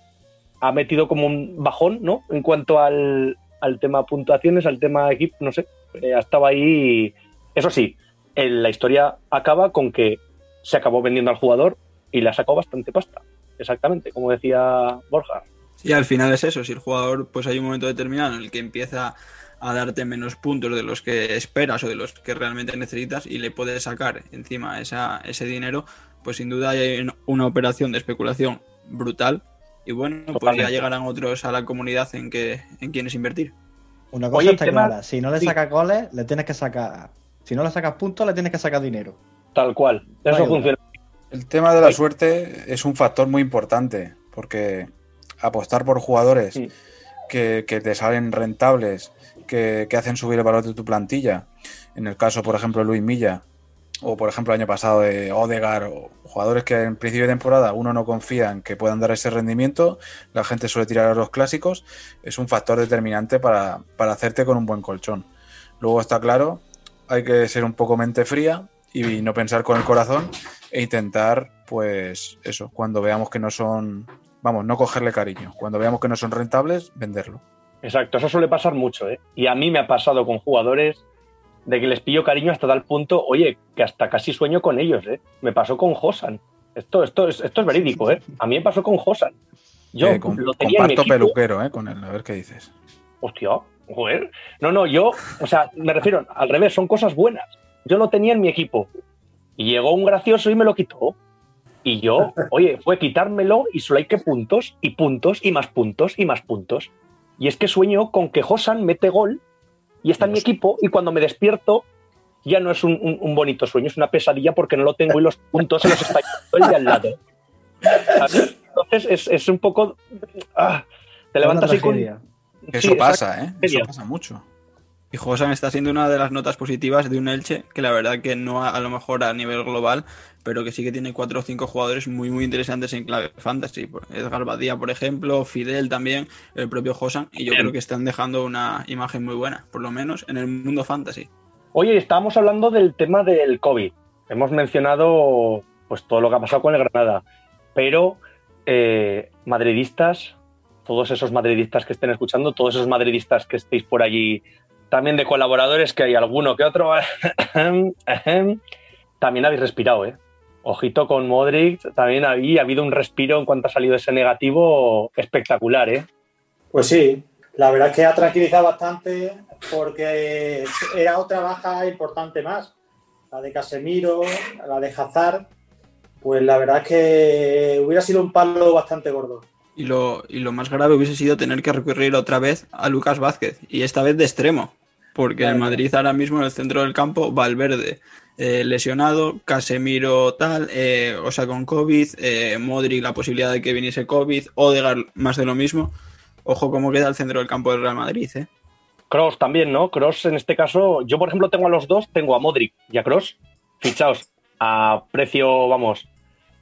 ha metido como un bajón, ¿no? En cuanto al, al tema puntuaciones, al tema equipo, no sé, eh, estaba ahí. Eso sí, en la historia acaba con que se acabó vendiendo al jugador y le ha sacado bastante pasta. Exactamente, como decía Borja. Y al final es eso, si el jugador, pues hay un momento determinado en el que empieza a darte menos puntos de los que esperas o de los que realmente necesitas y le puedes sacar encima esa, ese dinero, pues sin duda hay una operación de especulación brutal y bueno, pues Totalmente. ya llegarán otros a la comunidad en que en quienes invertir. Una cosa Oye, está tema- clara, si no le sí. sacas goles, le tienes que sacar. Si no le sacas puntos, le tienes que sacar dinero. Tal cual. Eso funciona. El tema de la Ay. suerte es un factor muy importante, porque apostar por jugadores Sí. que, que te salen rentables, que, que hacen subir el valor de tu plantilla, en el caso, por ejemplo, de Luis Milla, o por ejemplo, el año pasado de Odegar, o jugadores que en principio de temporada uno no confía en que puedan dar ese rendimiento, la gente suele tirar a los clásicos, es un factor determinante para, para hacerte con un buen colchón. Luego está claro, hay que ser un poco mente fría y no pensar con el corazón e intentar, pues eso, cuando veamos que no son, vamos, no cogerle cariño, cuando veamos que no son rentables, venderlo. Exacto, eso suele pasar mucho, ¿eh? Y a mí me ha pasado con jugadores de que les pillo cariño hasta tal punto, oye, que hasta casi sueño con ellos, ¿eh? Me pasó con Josan. Esto, esto, es, esto es verídico, ¿eh? A mí me pasó con Josan. Yo Eh, com- lo tenía en mi comparto peluquero, eh, con él, a ver qué dices. Hostia, joder. No, no, yo, o sea, me refiero al revés, son cosas buenas. Yo lo tenía en mi equipo. Y llegó un gracioso y me lo quitó. Y yo, oye, fue quitármelo y solo hay que puntos y puntos y más puntos y más puntos. Y es que sueño con que Josan mete gol y está en mi equipo y cuando me despierto ya no es un, un- un bonito sueño, es una pesadilla porque no lo tengo y los puntos se los está el de al lado. ¿Sabes? Entonces es, es un poco... ah, te levantas y con... Eso Sí, pasa, ¿eh? Eso pasa mucho. Y Josan está siendo una de las notas positivas de un Elche que la verdad que no a, a lo mejor a nivel global, pero que sí que tiene cuatro o cinco jugadores muy muy interesantes en clave fantasy. Edgar Badía, por ejemplo, Fidel también, el propio Josan, y yo Bien. creo que están dejando una imagen muy buena, por lo menos en el mundo fantasy. Oye, estábamos hablando del tema del COVID. Hemos mencionado pues todo lo que ha pasado con el Granada, pero eh, madridistas, todos esos madridistas que estén escuchando, todos esos madridistas que estéis por allí, también de colaboradores, que hay alguno que otro, también habéis respirado, ¿eh? Ojito con Modric, también había ha habido un respiro en cuanto ha salido ese negativo espectacular, ¿eh? Pues sí, la verdad es que ha tranquilizado bastante porque era otra baja importante más. La de Casemiro, la de Hazard. Pues la verdad es que hubiera sido un palo bastante gordo. Y lo, y lo más grave hubiese sido tener que recurrir otra vez a Lucas Vázquez, y esta vez de extremo, porque el. Madrid ahora mismo en el centro del campo, Valverde eh, lesionado, Casemiro tal, eh, o sea, con COVID, eh, Modric la posibilidad de que viniese COVID, Odegaard más de lo mismo. Ojo cómo queda el centro del campo del Real Madrid, ¿eh? Cross también, ¿no? Cross en este caso, yo por ejemplo tengo a los dos, tengo a Modric y a Cross fichados a precio, vamos,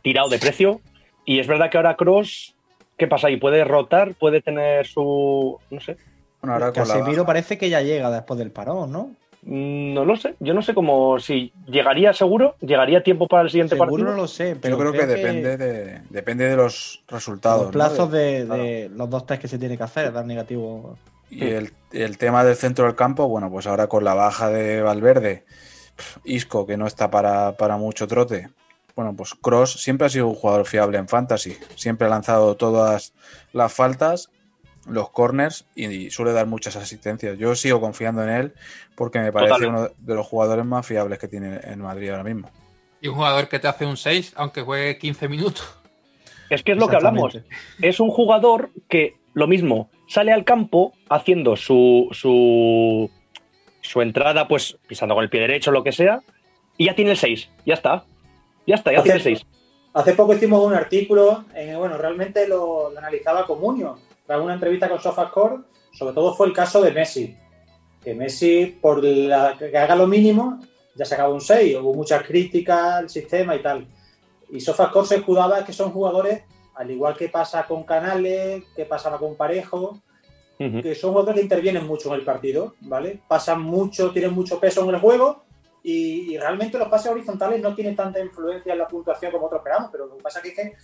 tirado de precio. Y es verdad que ahora Cross, ¿qué pasa ahí? ¿Puede rotar? ¿Puede tener su... no sé? Bueno, ahora la Casemiro parece que ya llega después del parón, ¿no? Mm, No lo sé. Yo no sé cómo... Si llegaría seguro, llegaría a tiempo para el siguiente Seguro partido. no lo sé, pero Yo creo, que, depende de depende de los resultados. los ¿no? plazos De- de, claro. de los dos test que se tiene que hacer, dar negativo. Y el, el tema del centro del campo, bueno, pues ahora con la baja de Valverde, Isco, que no está para, para mucho trote. Bueno, pues Cross siempre ha sido un jugador fiable en fantasy. Siempre ha lanzado todas las faltas, los corners y, y suele dar muchas asistencias. Yo sigo confiando en él porque me parece Totalmente. uno de los jugadores más fiables que tiene en Madrid ahora mismo. Y un jugador que te hace un 6, aunque juegue 15 minutos. Es que es lo que hablamos. Es un jugador que, lo mismo, sale al campo haciendo su, su, su entrada, pues pisando con el pie derecho, lo que sea, y ya tiene el 6. Ya está. Ya está, ya Hace- tiene el 6. Hace poco hicimos un artículo, en, bueno, realmente lo, lo analizaba Comunio, tras una entrevista con SofaScore, sobre todo fue el caso de Messi. Que Messi, por la, que haga lo mínimo, ya sacaba un 6, hubo muchas críticas al sistema y tal. Y SofaScore se escudaba que son jugadores, al igual que pasa con Canales, que pasaba con Parejo, que son jugadores que intervienen mucho en el partido, ¿vale? Pasan mucho, tienen mucho peso en el juego y, y realmente los pases horizontales no tienen tanta influencia en la puntuación como otros esperamos, pero lo que pasa es que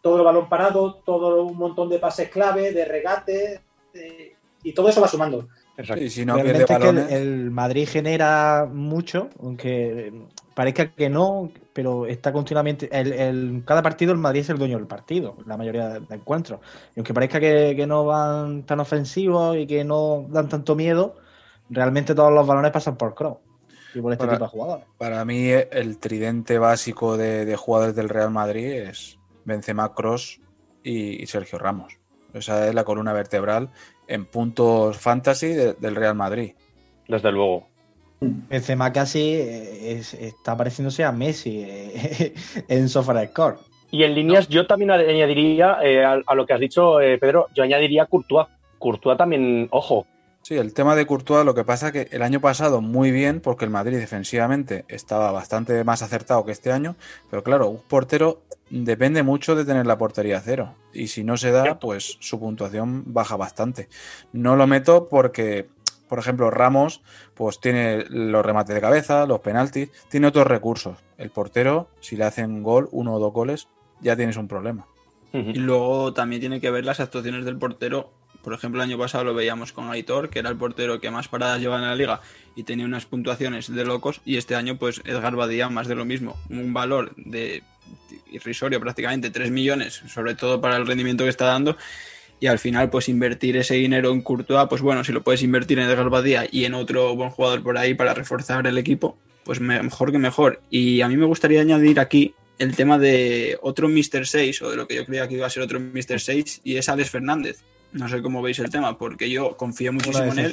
todo el balón parado, todo un montón de pases clave, de regate, de- y todo eso va sumando. Exacto. Y si no pierde Realmente es que el, Madrid genera mucho, aunque parezca que no, pero está continuamente. El, el- cada partido el Madrid es el dueño del partido, la mayoría de, de encuentros. Y aunque parezca que, que no van tan ofensivos y que no dan tanto miedo, realmente todos los balones pasan por Kroos y por este Para- tipo de jugadores. para mí el tridente básico de, de jugadores del Real Madrid es Benzema, Cross y, y Sergio Ramos. Esa es la columna vertebral en puntos fantasy de- del Real Madrid. Desde luego. Benzema casi eh, es- está pareciéndose a Messi eh, en SofaScore. Y en líneas, yo también añadiría, eh, a, a lo que has dicho, eh, Pedro, yo añadiría Courtois. Courtois también, ojo, Sí, el tema de Courtois, lo que pasa que el año pasado muy bien, porque el Madrid defensivamente estaba bastante más acertado que este año, pero claro, un portero depende mucho de tener la portería a cero. Y si no se da, pues su puntuación baja bastante. No lo meto porque, por ejemplo, Ramos, pues tiene los remates de cabeza, los penaltis, tiene otros recursos. El portero, si le hacen gol, uno o dos goles, ya tienes un problema. Y luego también tiene que ver las actuaciones del portero. Por ejemplo, el año pasado lo veíamos con Aitor, que era el portero que más paradas llevaba en la liga y tenía unas puntuaciones de locos. Y este año, pues Edgar Badía, más de lo mismo. Un valor de irrisorio, prácticamente 3 millones, sobre todo para el rendimiento que está dando. Y al final, pues invertir ese dinero en Courtois, pues bueno, si lo puedes invertir en Edgar Badía y en otro buen jugador por ahí para reforzar el equipo, pues me- mejor que mejor. Y a mí me gustaría añadir aquí el tema de otro Mr. 6, o de lo que yo creía que iba a ser otro Mr. 6, y es Alex Fernández. No sé cómo veis el tema, porque yo confío muchísimo en él.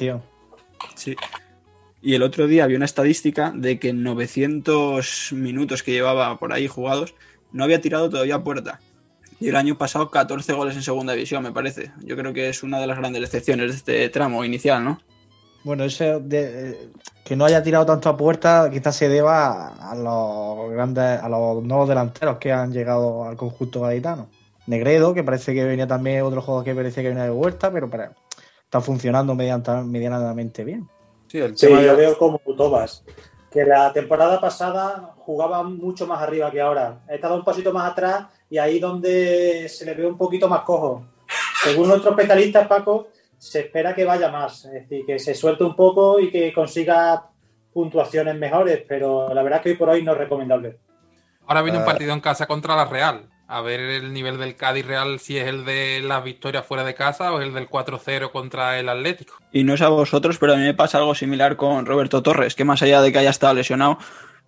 Sí. Y el otro día había una estadística de que en 900 minutos que llevaba por ahí jugados, no había tirado todavía a puerta. Y el año pasado 14 goles en segunda división, me parece. Yo creo que es una de las grandes decepciones de este tramo inicial, ¿no? Bueno, ese de- eh, que no haya tirado tanto a puerta quizás se deba a los grandes, a los nuevos delanteros que han llegado al conjunto gaditano. Negredo, que parece que venía también otro juego que parecía que venía de vuelta, pero para- está funcionando medianamente bien. Sí, el Sí, tema de- yo veo como Tobas, que la temporada pasada jugaba mucho más arriba que ahora. Ha estado un pasito más atrás y ahí donde se le ve un poquito más cojo. Según nuestros especialistas, Paco, se espera que vaya más, es decir, que se suelte un poco y que consiga puntuaciones mejores, pero la verdad es que hoy por hoy no es recomendable. Ahora viene un Ah. partido en casa contra la Real. A ver el nivel del Cádiz Real, si es el de las victorias fuera de casa o es el del 4-0 contra el Atlético. Y no es a vosotros, pero a mí me pasa algo similar con Roberto Torres, que más allá de que haya estado lesionado,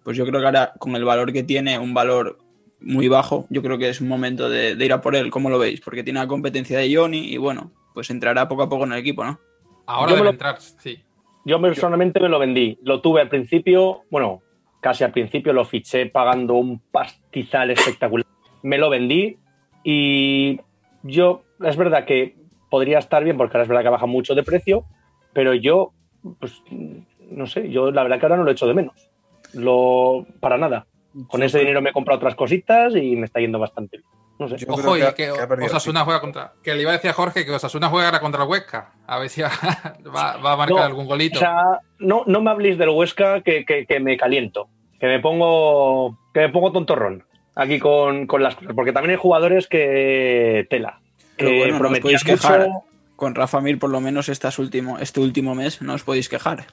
pues yo creo que ahora con el valor que tiene, un valor muy bajo, yo creo que es un momento de, de ir a por él. ¿Cómo lo veis? Porque tiene la competencia de Johnny y bueno, pues entrará poco a poco en el equipo, ¿no? Ahora debe lo- entrar, sí. Yo personalmente me lo vendí. Lo tuve al principio, bueno, casi al principio lo fiché pagando un pastizal espectacular. Me lo vendí y yo, es verdad que podría estar bien porque ahora es verdad que baja mucho de precio, pero yo, pues, no sé, yo la verdad que ahora no lo echo de menos. Lo, para nada. Con ese dinero me he comprado otras cositas y me está yendo bastante bien. No sé. Ojo, que que, que Osasuna juega contra. Que le iba a decir a Jorge que Osasuna juega ahora contra el Huesca. A ver si va, va- va a marcar No, algún golito. O sea, no, no me habléis del Huesca que, que- que me caliento, que me pongo, que me pongo tontorrón aquí con, con las cosas, porque también hay jugadores que tela, Pero que bueno, no os podéis quejar. mucho, Con Rafa Mir, por lo menos estas último, este último mes, no os podéis quejar.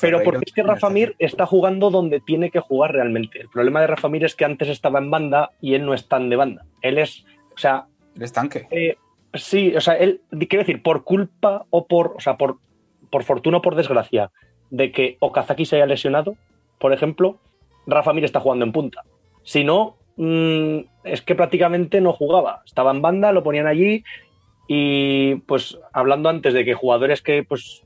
pero porque es que Rafa Mir está jugando donde tiene que jugar realmente. El problema de Rafa Mir es que antes estaba en banda y él no es tan de banda. Él es, o sea, El estanque. Eh, sí, o sea, él, quiero decir, por culpa o por, o sea, por, por fortuna o por desgracia de que Okazaki se haya lesionado, por ejemplo, Rafa Mir está jugando en punta. Si no, mm, es que prácticamente no jugaba. Estaba en banda, lo ponían allí y pues hablando antes de que jugadores que pues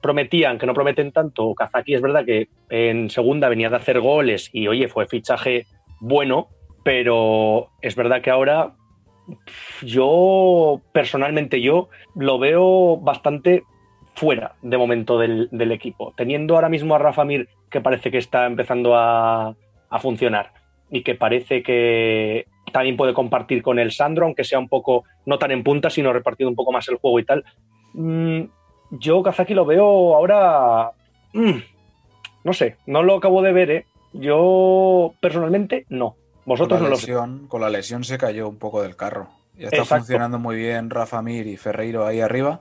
prometían, que no prometen tanto, Okazaki es verdad que en segunda venía de hacer goles y oye, fue fichaje bueno, pero es verdad que ahora yo, personalmente, yo lo veo bastante fuera de momento del, del equipo. Teniendo ahora mismo a Rafa Mir, que parece que está empezando a, a funcionar y que parece que también puede compartir con el Sandro, aunque sea un poco, no tan en punta, sino repartido un poco más el juego y tal. Mm, yo Kazaki lo veo ahora... mm, no sé, no lo acabo de ver, ¿eh? Yo personalmente no. Con Vosotros la, no lo sé. lesión, con la lesión se cayó un poco del carro. Ya está Exacto. funcionando muy bien Rafa Mir y Ferreiro ahí arriba.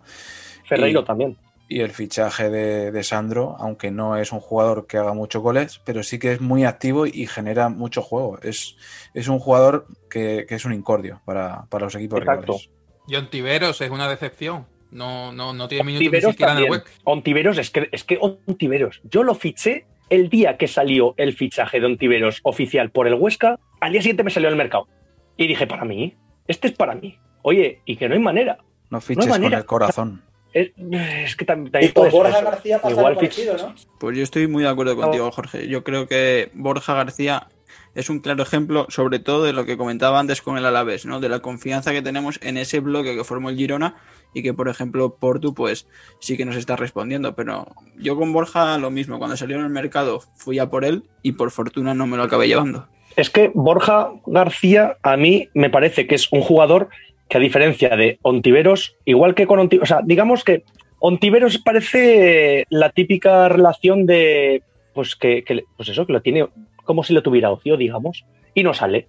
Ferreiro Y- también. Y el fichaje de, de Sandro, aunque no es un jugador que haga muchos goles, pero sí que es muy activo y genera mucho juego. Es, es un jugador que, que es un incordio para, para los equipos Exacto. rivales. Y Ontiveros es una decepción. No, no, no tiene minutos ni Ontiveros siquiera en el. Huesca. Ontiveros, es que, es que Ontiveros, yo lo fiché el día que salió el fichaje de Ontiveros oficial por el Huesca, al día siguiente me salió al mercado. Y dije, para mí, este es para mí. Oye, y que no hay manera. No fiches con manera. el corazón. Es, es que también ser Borja eso. García pasa Igual algo parecido, ¿no? Pues yo estoy muy de acuerdo contigo, Jorge. Yo creo que Borja García es un claro ejemplo, sobre todo de lo que comentaba antes con el Alavés, ¿no? De la confianza que tenemos en ese bloque que formó el Girona y que, por ejemplo, Portu, pues sí que nos está respondiendo. Pero yo con Borja lo mismo. Cuando salió en el mercado fui a por él y por fortuna no me lo acabé llevando. Es que Borja García a mí me parece que es un jugador que a diferencia de Ontiveros, igual que con Ontiveros, o sea, digamos que Ontiveros parece la típica relación de, pues que, que- pues eso, que lo tiene como si lo tuviera ocio, digamos, y no sale.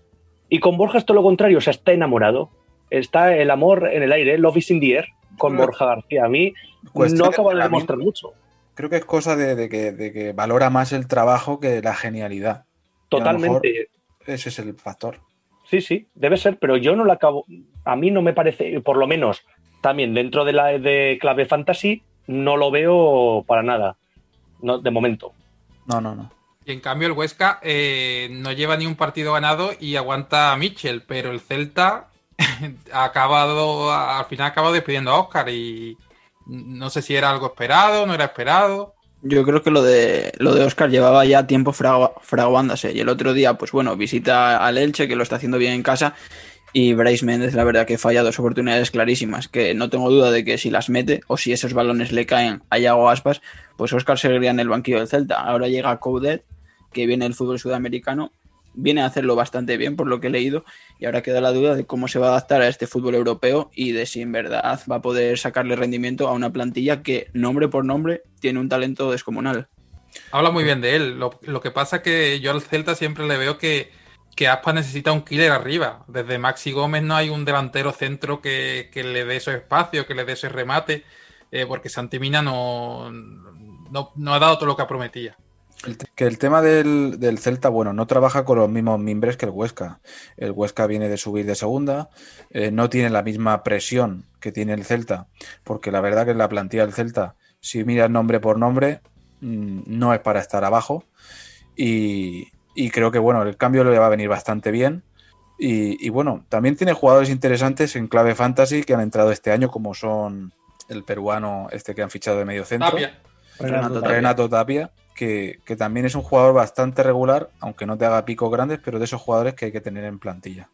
Y con Borja es todo lo contrario, o sea, está enamorado, está el amor en el aire, love is in the air, con Borja García. A mí no acaba de demostrar mucho. Creo que es cosa de, de que, de que valora más el trabajo que la genialidad. Totalmente. Ese es el factor. Sí, sí, debe ser, pero yo no la acabo. A mí no me parece, por lo menos también dentro de la de clave fantasy, no lo veo para nada. No, de momento. No, no, no. Y en cambio el Huesca eh, no lleva ni un partido ganado y aguanta a Mitchell, pero el Celta ha acabado, al final ha acabado despidiendo a Oscar y no sé si era algo esperado, no era esperado. Yo creo que lo de lo de Oscar llevaba ya tiempo fraguándose. Y el otro día, pues bueno, visita al Elche, que lo está haciendo bien en casa. Y Bryce Méndez, la verdad que ha fallado dos oportunidades clarísimas. Que no tengo duda de que si las mete o si esos balones le caen a Yago Aspas, pues Oscar seguiría en el banquillo del Celta. Ahora llega Coudet, que viene del fútbol sudamericano. Viene a hacerlo bastante bien, por lo que he leído. Y ahora queda la duda de cómo se va a adaptar a este fútbol europeo y de si en verdad va a poder sacarle rendimiento a una plantilla que, nombre por nombre, tiene un talento descomunal. Habla muy bien de él. Lo, que pasa que yo al Celta siempre le veo que, que Aspas necesita un killer arriba. Desde Maxi Gómez no hay un delantero centro que, que le dé esos espacios, que le dé ese remate, eh, porque Santimina no, no, no ha dado todo lo que prometía. El que el tema del, del Celta, bueno, no trabaja con los mismos mimbres que el Huesca. El Huesca viene de subir de segunda, eh, no tiene la misma presión que tiene el Celta, porque la verdad que la plantilla del Celta, si miras nombre por nombre, mm, no es para estar abajo. Y, y creo que, bueno, el cambio le va a venir bastante bien. Y, y, bueno, también tiene jugadores interesantes en clave fantasy que han entrado este año, como son el peruano este que han fichado de medio centro. Tapia. Renato Tapia. Renato Tapia, que, que también es un jugador bastante regular, aunque no te haga picos grandes, pero de esos jugadores que hay que tener en plantilla.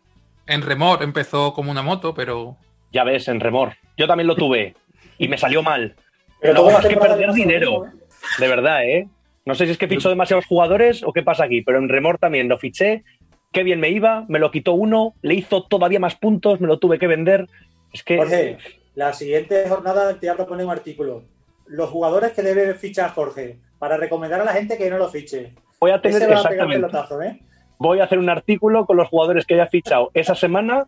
En Remor empezó como una moto, pero Ya ves, en remor. Yo también lo tuve y me salió mal. Pero no las que perder dinero. ¿eh? De verdad, ¿eh? No sé si es que ficho demasiados jugadores o qué pasa aquí, pero en remor también lo fiché. Qué bien me iba, me lo quitó uno, le hizo todavía más puntos, me lo tuve que vender. Es que. Jorge, la siguiente jornada te voy a proponer un artículo. Los jugadores que debe fichar Jorge para recomendar a la gente que no lo fiche. Voy a tener a exactamente. pelotazo, ¿eh? Voy a hacer un artículo con los jugadores que haya fichado esa semana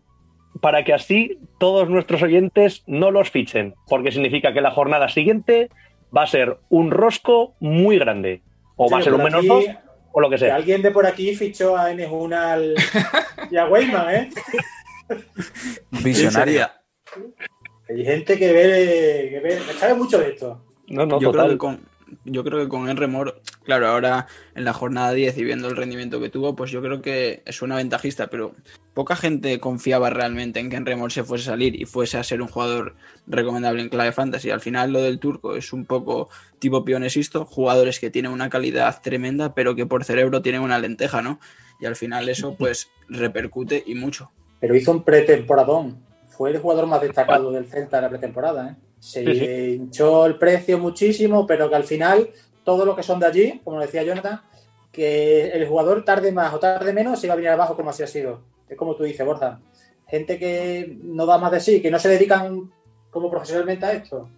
para que así todos nuestros oyentes no los fichen, porque significa que la jornada siguiente va a ser un rosco muy grande. O va a ser un menos aquí, dos, o lo que que sea. alguien de por aquí fichó a N1 al... y a Weyman, ¿eh? Visionaria. Hay gente que ve, que ve, sabe mucho de esto. No, no, yo, creo que con, yo creo que con Enremor, claro, ahora en la jornada 10 y viendo el rendimiento que tuvo, pues yo creo que es una ventajista, pero poca gente confiaba realmente en que Enremor se fuese a salir y fuese a ser un jugador recomendable en clave fantasy. Al final lo del turco es un poco tipo pionesisto, jugadores que tienen una calidad tremenda, pero que por cerebro tienen una lenteja, ¿no? Y al final eso pues repercute y mucho. Pero hizo un pretemporadón. Fue el jugador más destacado del Celta en la pretemporada. ¿eh? Se Sí, sí. hinchó el precio muchísimo, pero que al final, todo lo que son de allí, como decía Jonathan, que el jugador tarde más o tarde menos se va a venir abajo como así ha sido. Es como tú dices, Borja. Gente que no da más de sí, que no se dedican como profesionalmente a esto.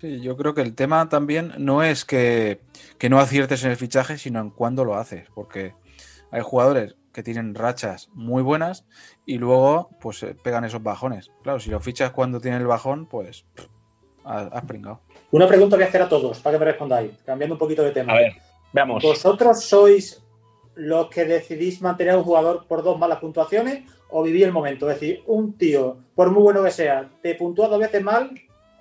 Sí, yo creo que el tema también no es que, que no aciertes en el fichaje, sino en cuándo lo haces, porque hay jugadores que tienen rachas muy buenas y luego pues eh, pegan esos bajones. Claro, si lo fichas cuando tiene el bajón, pues pff, has, pringado. Una pregunta voy a hacer a todos para que me respondáis, cambiando un poquito de tema. A ver, veamos. ¿Vosotros sois los que decidís mantener a un jugador por dos malas puntuaciones o vivís el momento? Es decir, un tío, por muy bueno que sea, te puntúa dos veces mal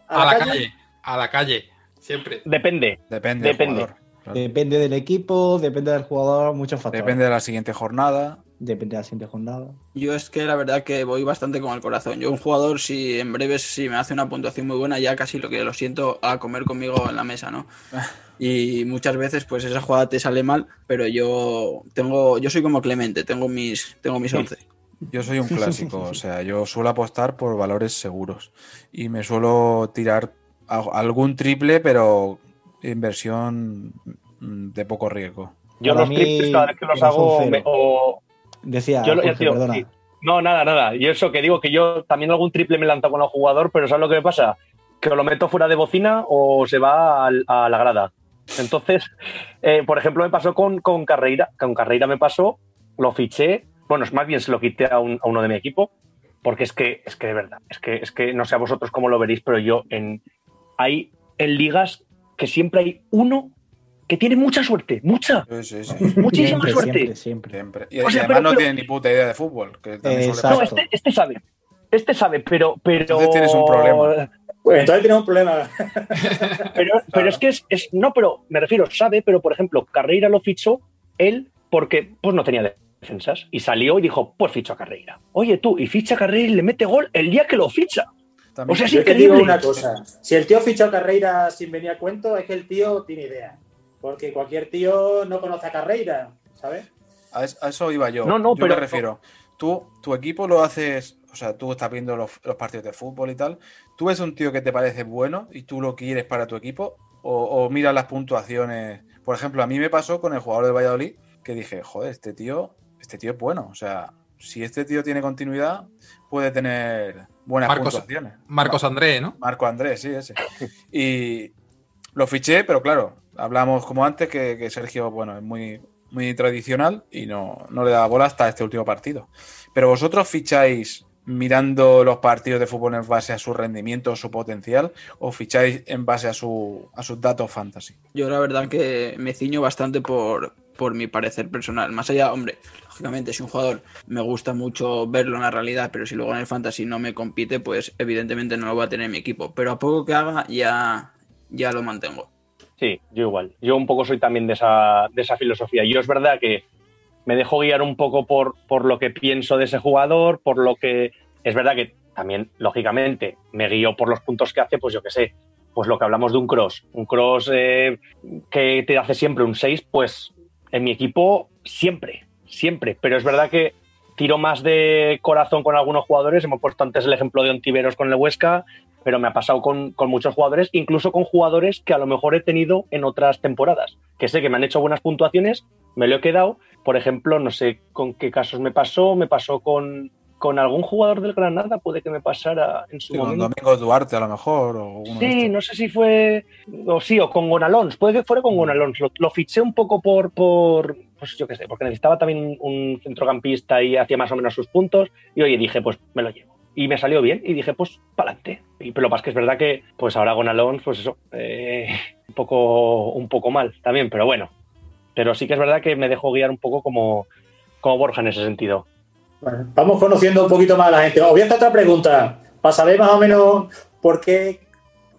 A la calle, a la calle, siempre. Depende. Depende, Depende. jugador. Claro. Depende del equipo, depende del jugador, muchos factores. Depende de la siguiente jornada. Depende de la siguiente jornada. Yo es que la verdad que voy bastante con el corazón. Yo un jugador, si en breves si me hace una puntuación muy buena, ya casi lo que lo siento a comer conmigo en la mesa, ¿no? Y muchas veces pues esa jugada te sale mal, pero yo tengo, yo soy como Clemente, tengo mis, tengo mis 11. Yo soy un clásico, o sea, yo suelo apostar por valores seguros y me suelo tirar a- algún triple, pero inversión de poco riesgo. Yo Para los mí, triples cada vez que los hago cero. me- o, Decía, Yo Jorge, digo, perdona. sí. No, nada, nada. Y eso que digo que yo también algún triple me lanzo con el jugador, pero ¿sabes lo que me pasa? Que o lo meto fuera de bocina o se va a, la grada. Entonces, eh, por ejemplo, me pasó con, con Carreira. Con Carreira me pasó, lo fiché. Bueno, es más bien se lo quité a, un- a uno de mi equipo, porque es que, es que de verdad, es que, es que no sé a vosotros cómo lo veréis, pero yo en hay en ligas que siempre hay uno que tiene mucha suerte, mucha, Sí, sí, sí. muchísima Siempre, suerte. siempre, siempre. Siempre. Y, O y sea, además pero- no pero- tiene ni puta idea de fútbol. Que suele. No, este, este sabe. Este sabe, pero. pero Entonces tienes un problema. Pues entonces tenemos un problema. Pero, pero es que es, es- No, pero me refiero, sabe, pero por ejemplo, Carreira lo fichó él porque pues no tenía defensas. Y salió y dijo, pues ficho a Carreira. Oye tú, y ficha a Carreira y le mete gol el día que lo ficha. También- O sea, es Yo te digo una cosa. Si el tío fichó a Carreira sin venir a cuento, es que el tío tiene idea. Porque cualquier tío no conoce a Carreira, ¿sabes? A es- a eso iba yo. No, no, yo pero- me refiero. Tú, tu equipo lo haces, o sea, tú estás viendo los, los partidos de fútbol y tal. ¿Tú ves un tío que te parece bueno y tú lo quieres para tu equipo? ¿O, o miras las puntuaciones? Por ejemplo, a mí me pasó con el jugador del Valladolid que dije, joder, este tío, este tío es bueno. O sea, si este tío tiene continuidad, puede tener buenas Marcos- puntuaciones. Marcos André, ¿no? Marco Andrés, sí, ese. Y lo fiché, pero claro, hablamos como antes que, que Sergio, bueno, es muy, muy tradicional y no, no le da bola hasta este último partido. Pero vosotros ficháis mirando los partidos de fútbol en base a su rendimiento, su potencial, o ficháis en base a, su, a sus datos fantasy. Yo la verdad que me ciño bastante por, por mi parecer personal. Más allá, hombre, lógicamente si un jugador me gusta mucho verlo en la realidad, pero si luego en el fantasy no me compite, pues evidentemente no lo voy a tener en mi equipo. Pero a poco que haga ya, ya lo mantengo. Sí, yo igual. Yo un poco soy también de esa, de esa filosofía. Yo es verdad que me dejo guiar un poco por, por lo que pienso de ese jugador, por lo que. Es verdad que también, lógicamente, me guío por los puntos que hace, pues yo qué sé. Pues lo que hablamos de un cross. Un cross eh, que te hace siempre un 6, pues en mi equipo siempre, siempre. Pero es verdad que tiro más de corazón con algunos jugadores. Hemos puesto antes el ejemplo de Ontiveros con el Huesca, pero me ha pasado con, con muchos jugadores, incluso con jugadores que a lo mejor he tenido en otras temporadas, que sé que me han hecho buenas puntuaciones, me lo he quedado. Por ejemplo, no sé con qué casos me pasó, me pasó con, con algún jugador del Granada, puede que me pasara en su Sí, con momento. Domingo Duarte a lo mejor, o Sí, no sé si fue. O sí, o con Gonalons. Puede que fuera con Gonalons. Lo, lo fiché un poco por. por pues yo qué sé, porque necesitaba también un centrocampista y hacía más o menos sus puntos. Y oye, dije, pues me lo llevo. Y me salió bien y dije, pues pa'lante. Y pero lo es que es verdad que, pues ahora Gonalons, pues eso, eh, un, poco, un poco mal también, pero bueno. Pero sí que es verdad que me dejó guiar un poco como, como Borja en ese sentido. Bueno, vamos conociendo un poquito más a la gente. Os voy a hacer otra pregunta, para saber más o menos por qué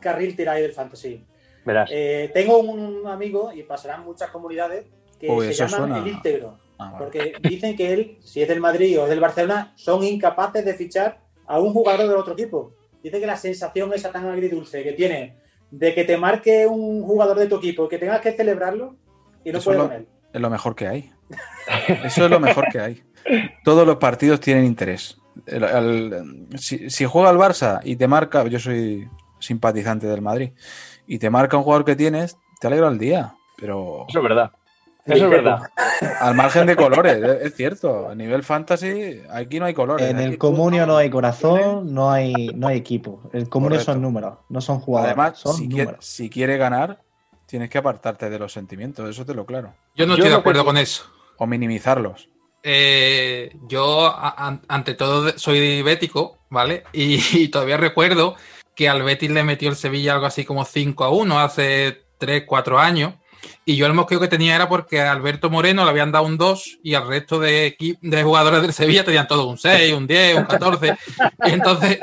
carril tiráis del fantasy. Verás. Eh, tengo un amigo, y pasarán muchas comunidades, que Uy, se llaman suena- el íntegro. Ah, vale. Porque dicen que él, si es del Madrid o es del Barcelona, son incapaces de fichar a un jugador del otro equipo. Dice que la sensación esa tan agridulce que tiene de que te marque un jugador de tu equipo, que tengas que celebrarlo y no puedes lo- con él. Es lo mejor que hay. Eso es lo mejor que hay. Todos los partidos tienen interés. El- el- si, si juega el Barça y te marca, yo soy simpatizante del Madrid, y te marca un jugador que tienes, te alegra el día. Pero Eso es verdad. Eso es verdad. al margen de colores, es, cierto. A nivel fantasy, aquí no hay colores. En el comunio no hay corazón, no hay, no hay equipo. El comunio Correcto. son números, no son jugadores. Además, son si, quiere, números. si quiere ganar, tienes que apartarte de los sentimientos, eso te lo claro. Yo no Yo estoy de que- acuerdo con eso. O minimizarlos. Eh, yo, a- ante todo, soy bético, ¿vale? Y, y todavía recuerdo que al Betis le metió el Sevilla algo así como 5 a 1 hace 3, 4 años. Y yo el mosqueo que tenía era porque a Alberto Moreno le habían dado un 2 y al resto de, jugadores del Sevilla tenían todo un 6, un 10, un 14. y entonces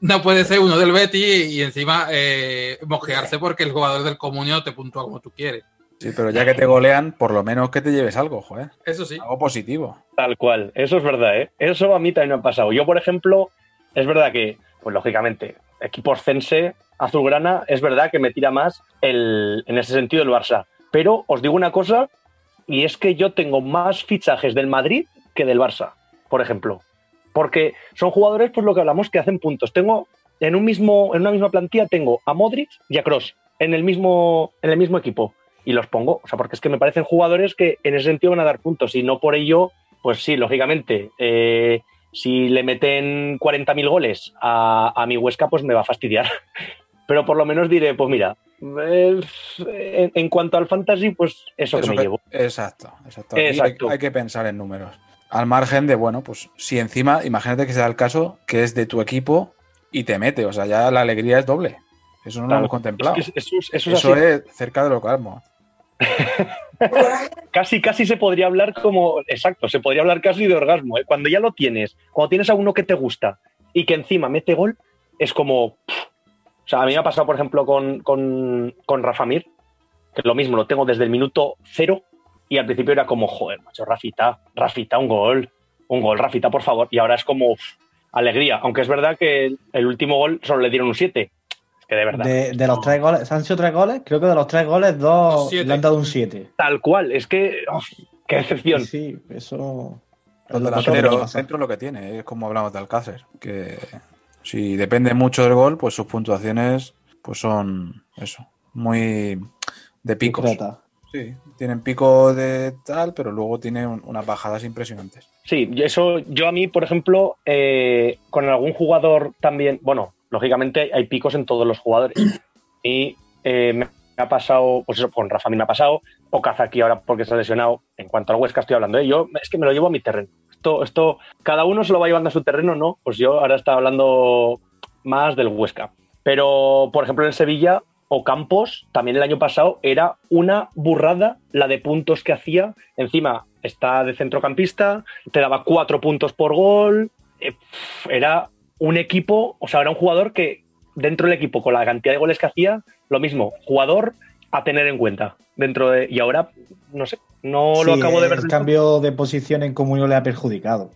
no puede ser uno del Betis y encima eh, mosquearse porque el jugador del Comunio te puntúa como tú quieres. Sí, pero ya que te golean, por lo menos que te lleves algo, joder. Eso sí. Algo positivo. Tal cual, eso es verdad, ¿eh? Eso a mí también me ha pasado. Yo, por ejemplo, es verdad que, pues lógicamente, equipo Cense, Azulgrana, es verdad que me tira más el, en ese sentido el Barça. Pero os digo una cosa, y es que yo tengo más fichajes del Madrid que del Barça, por ejemplo. Porque son jugadores, pues lo que hablamos, que hacen puntos. Tengo en un mismo, en una misma plantilla tengo a Modric y a Cross en el mismo, en el mismo equipo. Y los pongo, o sea, porque es que me parecen jugadores que en ese sentido van a dar puntos. Y no por ello, pues sí, lógicamente, eh, si le meten 40.000 goles a, a mi Huesca, pues me va a fastidiar. Pero por lo menos diré, pues mira, eh, en, en cuanto al fantasy, pues eso, que me que- llevo. Exacto, exacto. Hay- Exacto. Hay, que pensar en números. Al margen de, bueno, pues si encima, imagínate que sea el caso que es de tu equipo y te mete, o sea, ya la alegría es doble. Eso no lo hemos contemplado. Es que eso, es- eso Eso es cerca de lo calmo. Casi, casi se podría hablar como. Exacto, se podría hablar casi de orgasmo. ¿eh? Cuando ya lo tienes, cuando tienes a uno que te gusta y que encima mete gol, es como. O sea, a mí me ha pasado, por ejemplo, con, con, con Rafa Mir, que lo mismo, lo tengo desde el minuto cero y al principio era como, joder, macho, Rafita, Rafita, un gol, un gol, Rafita, por favor. Y ahora es como alegría, aunque es verdad que el último gol solo le dieron un 7. Que de verdad. De, de los tres goles, ¿se han sido tres goles? Creo que de los tres goles, dos Siete. le han dado un 7. Tal cual, es que. uf, qué decepción. Sí, eso. es Los lo que lo tiene, es como hablamos de Alcácer, que si depende mucho del gol, pues sus puntuaciones pues son eso, muy de picos. Discreta. Sí, tienen pico de tal, pero luego tienen unas bajadas impresionantes. Sí, y eso yo a mí, por ejemplo, eh, con algún jugador también, bueno, lógicamente hay picos en todos los jugadores. Y eh, me ha pasado, pues eso, con Rafa a mí me ha pasado, o Kazaki ahora porque se ha lesionado. En cuanto al Huesca estoy hablando, ¿eh? yo es que me lo llevo a mi terreno. Esto, esto, cada uno se lo va llevando a su terreno, ¿no? Pues yo ahora estaba hablando más del Huesca. Pero, por ejemplo, en Sevilla, Ocampos, también el año pasado, era una burrada la de puntos que hacía. Encima está de centrocampista, te daba cuatro puntos por gol. Eh, Era un equipo, o sea, era un jugador que dentro del equipo, con la cantidad de goles que hacía, lo mismo, jugador a tener en cuenta. Dentro de. Y ahora, no sé, no lo acabo de ver. El cambio de posición en comunión le ha perjudicado.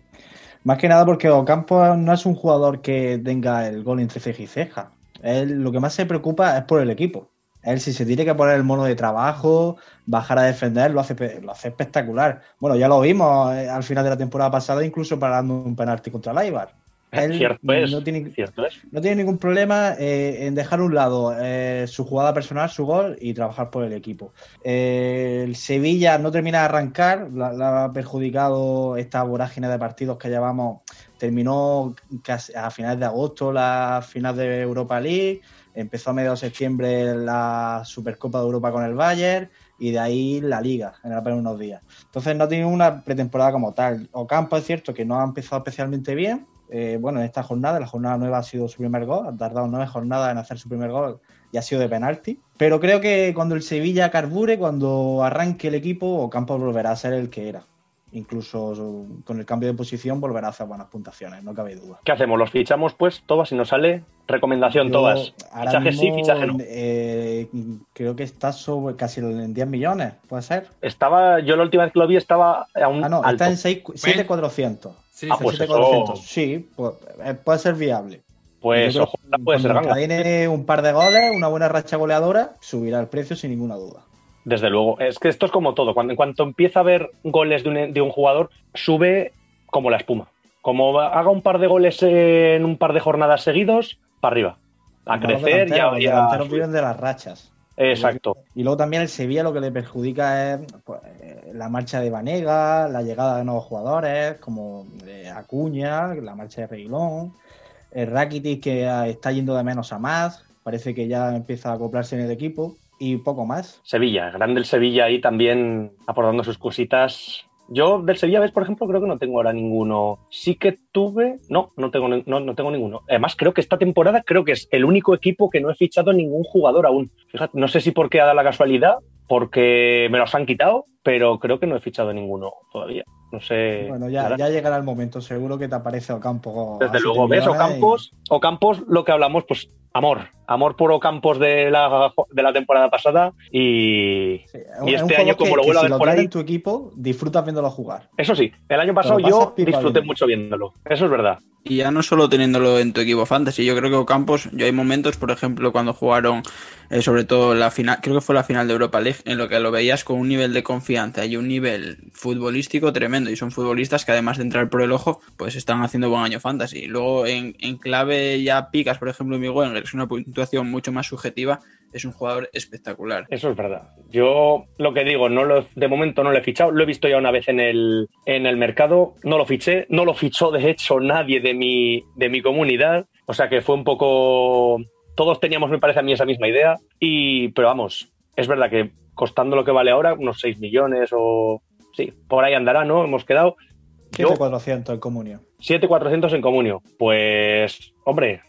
Más que nada porque Ocampo no es un jugador que tenga el gol entre ceja y ceja. Él lo que más se preocupa es por el equipo. Él si se tiene que poner el mono de trabajo, bajar a defender, lo hace, lo hace espectacular. Bueno, ya lo vimos eh, al final de la temporada pasada, incluso parando un penalti contra el. Él Cierto es, no tiene, cierto es. no tiene ningún problema eh, en dejar a un lado eh, su jugada personal, su gol y trabajar por el equipo. Eh, el Sevilla no termina de arrancar, la, la ha perjudicado esta vorágine de partidos que llevamos. Terminó casi a finales de agosto la final de Europa League, empezó a mediados de septiembre la Supercopa de Europa con el Bayern y de ahí la Liga en apenas unos días. Entonces no tiene una pretemporada como tal. Ocampo es cierto que no ha empezado especialmente bien, eh, bueno, en esta jornada, la jornada nueva ha sido su primer gol, ha tardado nueve jornadas en hacer su primer gol y ha sido de penalti. Pero creo que cuando el Sevilla carbure, cuando arranque el equipo, Ocampo volverá a ser el que era. Incluso con el cambio de posición volverá a hacer buenas puntuaciones, no cabe duda. ¿Qué hacemos? ¿Los fichamos, pues, Tobas, si nos sale? Recomendación, ahora Fichaje sí, fichaje no. eh, creo que está sobre casi en 10 millones, ¿puede ser? Estaba, yo la última vez que lo vi estaba a un Ah, no, alto. está en 6 7,400. Sí, Ah, pues sí. eso- 7,400. Sí, pues, eh, puede ser viable. Pues ojo, puede ser ganga. encadene un par de goles, una buena racha goleadora, subirá el precio sin ninguna duda. Desde luego. Es que esto es como todo. Cuando, en cuanto empieza a haber goles de un, de un jugador, sube como la espuma. Como haga un par de goles en un par de jornadas seguidos, para arriba. A Los crecer y a, delanteros, los y a- delanteros viven de las rachas. Exacto. Y luego también el Sevilla lo que le perjudica es pues, eh, la marcha de Vanega, la llegada de nuevos jugadores como de Acuña, la marcha de Reguilón, el Rakitic que eh, está yendo de menos a más, parece que ya empieza a acoplarse en el equipo y poco más. Sevilla, grande el Sevilla ahí también aportando sus cositas. Yo del Sevilla, ¿ves? Por ejemplo, creo que no tengo ahora ninguno. Sí que tuve. No, no tengo, no, no tengo ninguno. Además, creo que esta temporada creo que es el único equipo que no he fichado ningún jugador aún. Fíjate, no sé si porque ha dado la casualidad, porque me los han quitado, pero creo que no he fichado ninguno todavía. No sé. Bueno, ya, llegará el momento, seguro que te aparece Ocampo. Desde luego, ¿ves? millones y- Ocampos, Ocampos, lo que hablamos, pues amor. Amor por Ocampos de la, de la temporada pasada y, Sí, y es este año, como que- lo que vuelvo a ver por ahí, en tu equipo, disfrutas viéndolo jugar. eso sí, el año pasado yo disfruté mucho viéndolo. Eso es verdad. Y ya no solo teniéndolo en tu equipo fantasy, yo creo que Ocampos, yo hay momentos, por ejemplo, cuando jugaron, eh, sobre todo la final, creo que fue la final de Europa League, en lo que lo veías con un nivel de confianza y un nivel futbolístico tremendo. Y son futbolistas que además de entrar por el ojo, pues están haciendo buen año fantasy. Luego en, en clave ya picas, por ejemplo, Miguel, que es una puntuación mucho más subjetiva, es un jugador espectacular. Eso es verdad. Yo lo que digo, no lo, de momento no lo he fichado. Lo he visto ya una vez en el, en el mercado. No lo fiché. No lo fichó, de hecho, nadie de mi, de mi comunidad. O sea que fue un poco. Todos teníamos, me parece a mí, esa misma idea. Y, pero vamos, es verdad que costando lo que vale ahora, unos 6 millones o. Sí, por ahí andará, ¿no? Hemos quedado. Yo, 7.400 en comunio. 7,400 en comunio. Pues, hombre,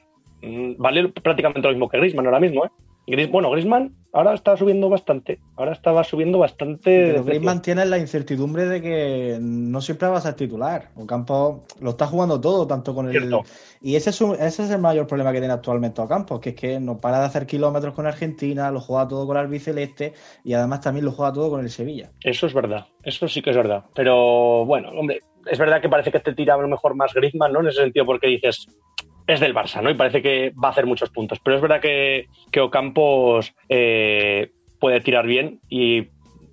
vale prácticamente lo mismo que Grisman ahora mismo, ¿eh? Gris- bueno, Grisman ahora está subiendo bastante. Ahora estaba subiendo bastante. Pero. Griezmann tiene la incertidumbre de que no siempre va a ser titular. Ocampo lo está jugando todo, tanto con el. Y ese es, un- ese es el mayor problema que tiene actualmente Ocampo, que es que no para de hacer kilómetros con Argentina, lo juega todo con el albiceleste y además también lo juega todo con el Sevilla. Eso es verdad. Eso sí que es verdad. Pero bueno, hombre, es verdad que parece que te tira a lo mejor más Griezmann, ¿no? En ese sentido, porque dices. Es del Barça, ¿no? Y parece que va a hacer muchos puntos. Pero es verdad que, que Ocampos eh, puede tirar bien y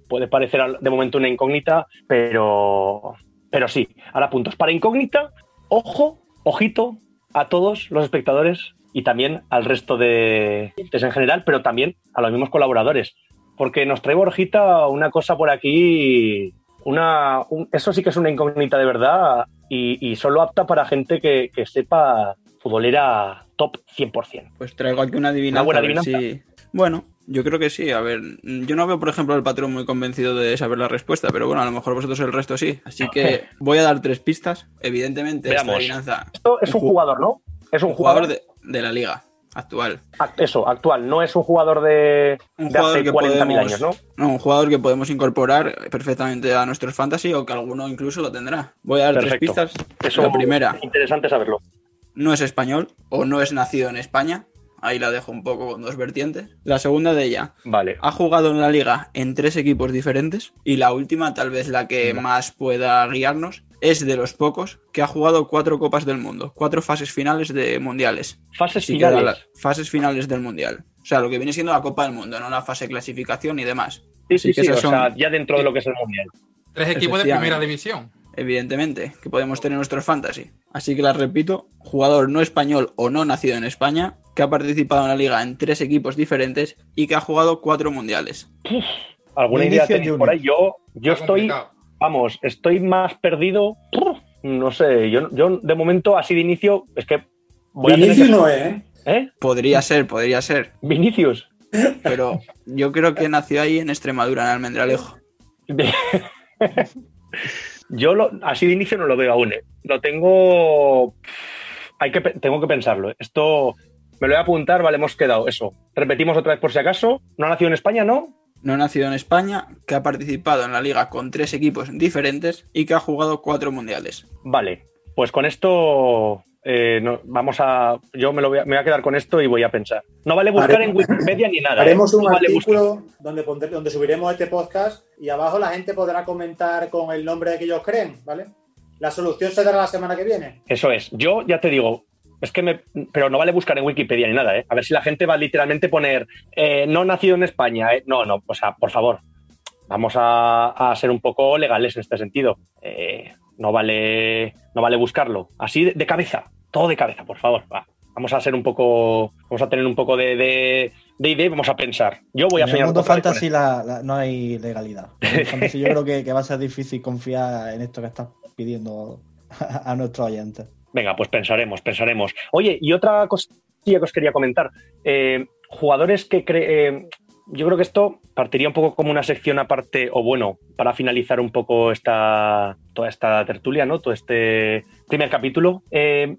puede parecer de momento una incógnita, pero, pero sí. Ahora puntos para incógnita, ojo, ojito a todos los espectadores y también al resto de en general, pero también a los mismos colaboradores. Porque nos trae Borjita una cosa por aquí, una, un- eso sí que es una incógnita de verdad y, solo apta para gente que sepa futbolera top 100%. Pues traigo aquí una adivinanza. ¿Una buena adivinanza? si- Bueno, yo creo que sí. A ver, yo no veo, por ejemplo, al patrón muy convencido de saber la respuesta, pero bueno, a lo mejor vosotros el resto sí. Así que voy a dar tres pistas. Evidentemente, esta Veamos. adivinanza, Esto es un Un ju- jugador, ¿no? Es un un jugador jugador, de, de la liga actual. act- eso, actual, no es un jugador de, Un de jugador hace que 40.000 podemos, años, ¿no? No, un jugador que podemos incorporar perfectamente a nuestros fantasy o que alguno incluso lo tendrá. Voy a dar Perfecto. tres pistas. Eso La primera, Interesante saberlo. No es español o no es nacido en España. Ahí la dejo un poco con dos vertientes. La segunda de ella, Vale. ha jugado en la liga en tres equipos diferentes. Y la última, tal vez la que más pueda guiarnos, es de los pocos que ha jugado cuatro Copas del Mundo, cuatro fases finales de mundiales. Fases Así finales. la- fases finales del mundial. O sea, lo que viene siendo la Copa del Mundo, no la fase clasificación y demás. Sí, Así sí, que sí, o son- sea, ya dentro de lo que es el mundial. Tres equipos de primera división. Evidentemente, que podemos tener nuestros fantasy. Así que las repito, jugador no español o no nacido en España, que ha participado en la liga en tres equipos diferentes y que ha jugado cuatro mundiales. ¿Alguna idea tenéis por ahí? Yo, yo estoy, vamos, estoy más perdido. No sé, yo, yo de momento, así de inicio, es que. voy a tener Vinicius que- no es, ¿eh? ¿Eh? Podría ser, podría ser. Vinicius. Pero yo creo que nació ahí en Extremadura, en Almendralejo. Yo lo- así de inicio no lo veo aún. ¿eh? Lo tengo. Hay que, tengo que pensarlo. ¿eh? Esto me lo voy a apuntar, vale, hemos quedado. Eso. Repetimos otra vez por si acaso. No ha nacido en España, ¿no? No nacido en España, que ha participado en la liga con tres equipos diferentes y que ha jugado cuatro mundiales. Vale. Pues con esto. Eh, no- vamos a. Yo me, lo voy a, me voy a quedar con esto y voy a pensar. No vale buscar Haremos- en Wikipedia ni nada. ¿eh? Haremos un No vale buscar- artículo donde, pondré- donde subiremos este podcast y abajo la gente podrá comentar con el nombre que ellos creen, ¿vale? La solución se dará la semana que viene. Eso es. Yo ya te digo, es que me. Pero no vale buscar en Wikipedia ni nada, ¿eh? A ver si la gente va a literalmente poner eh, no nacido en España, ¿eh? No, no, o sea, por favor. Vamos a, a ser un poco legales en este sentido. Eh, no vale. No vale buscarlo. Así de, de cabeza. Todo de cabeza, por favor. Va. Vamos a ser un poco. Vamos a tener un poco de, de, de idea y vamos a pensar. Yo voy a en el soñar mundo fantasy la- la- no hay legalidad. Fantasy yo creo que, que va a ser difícil confiar en esto que estás pidiendo a, a nuestros oyentes. Venga, pues pensaremos, pensaremos. Oye, y otra cosilla que os quería comentar. Eh, jugadores que cre- eh, yo creo que esto partiría un poco como una sección aparte, o bueno, para finalizar un poco esta, toda esta tertulia, ¿no? Todo este primer capítulo. Eh,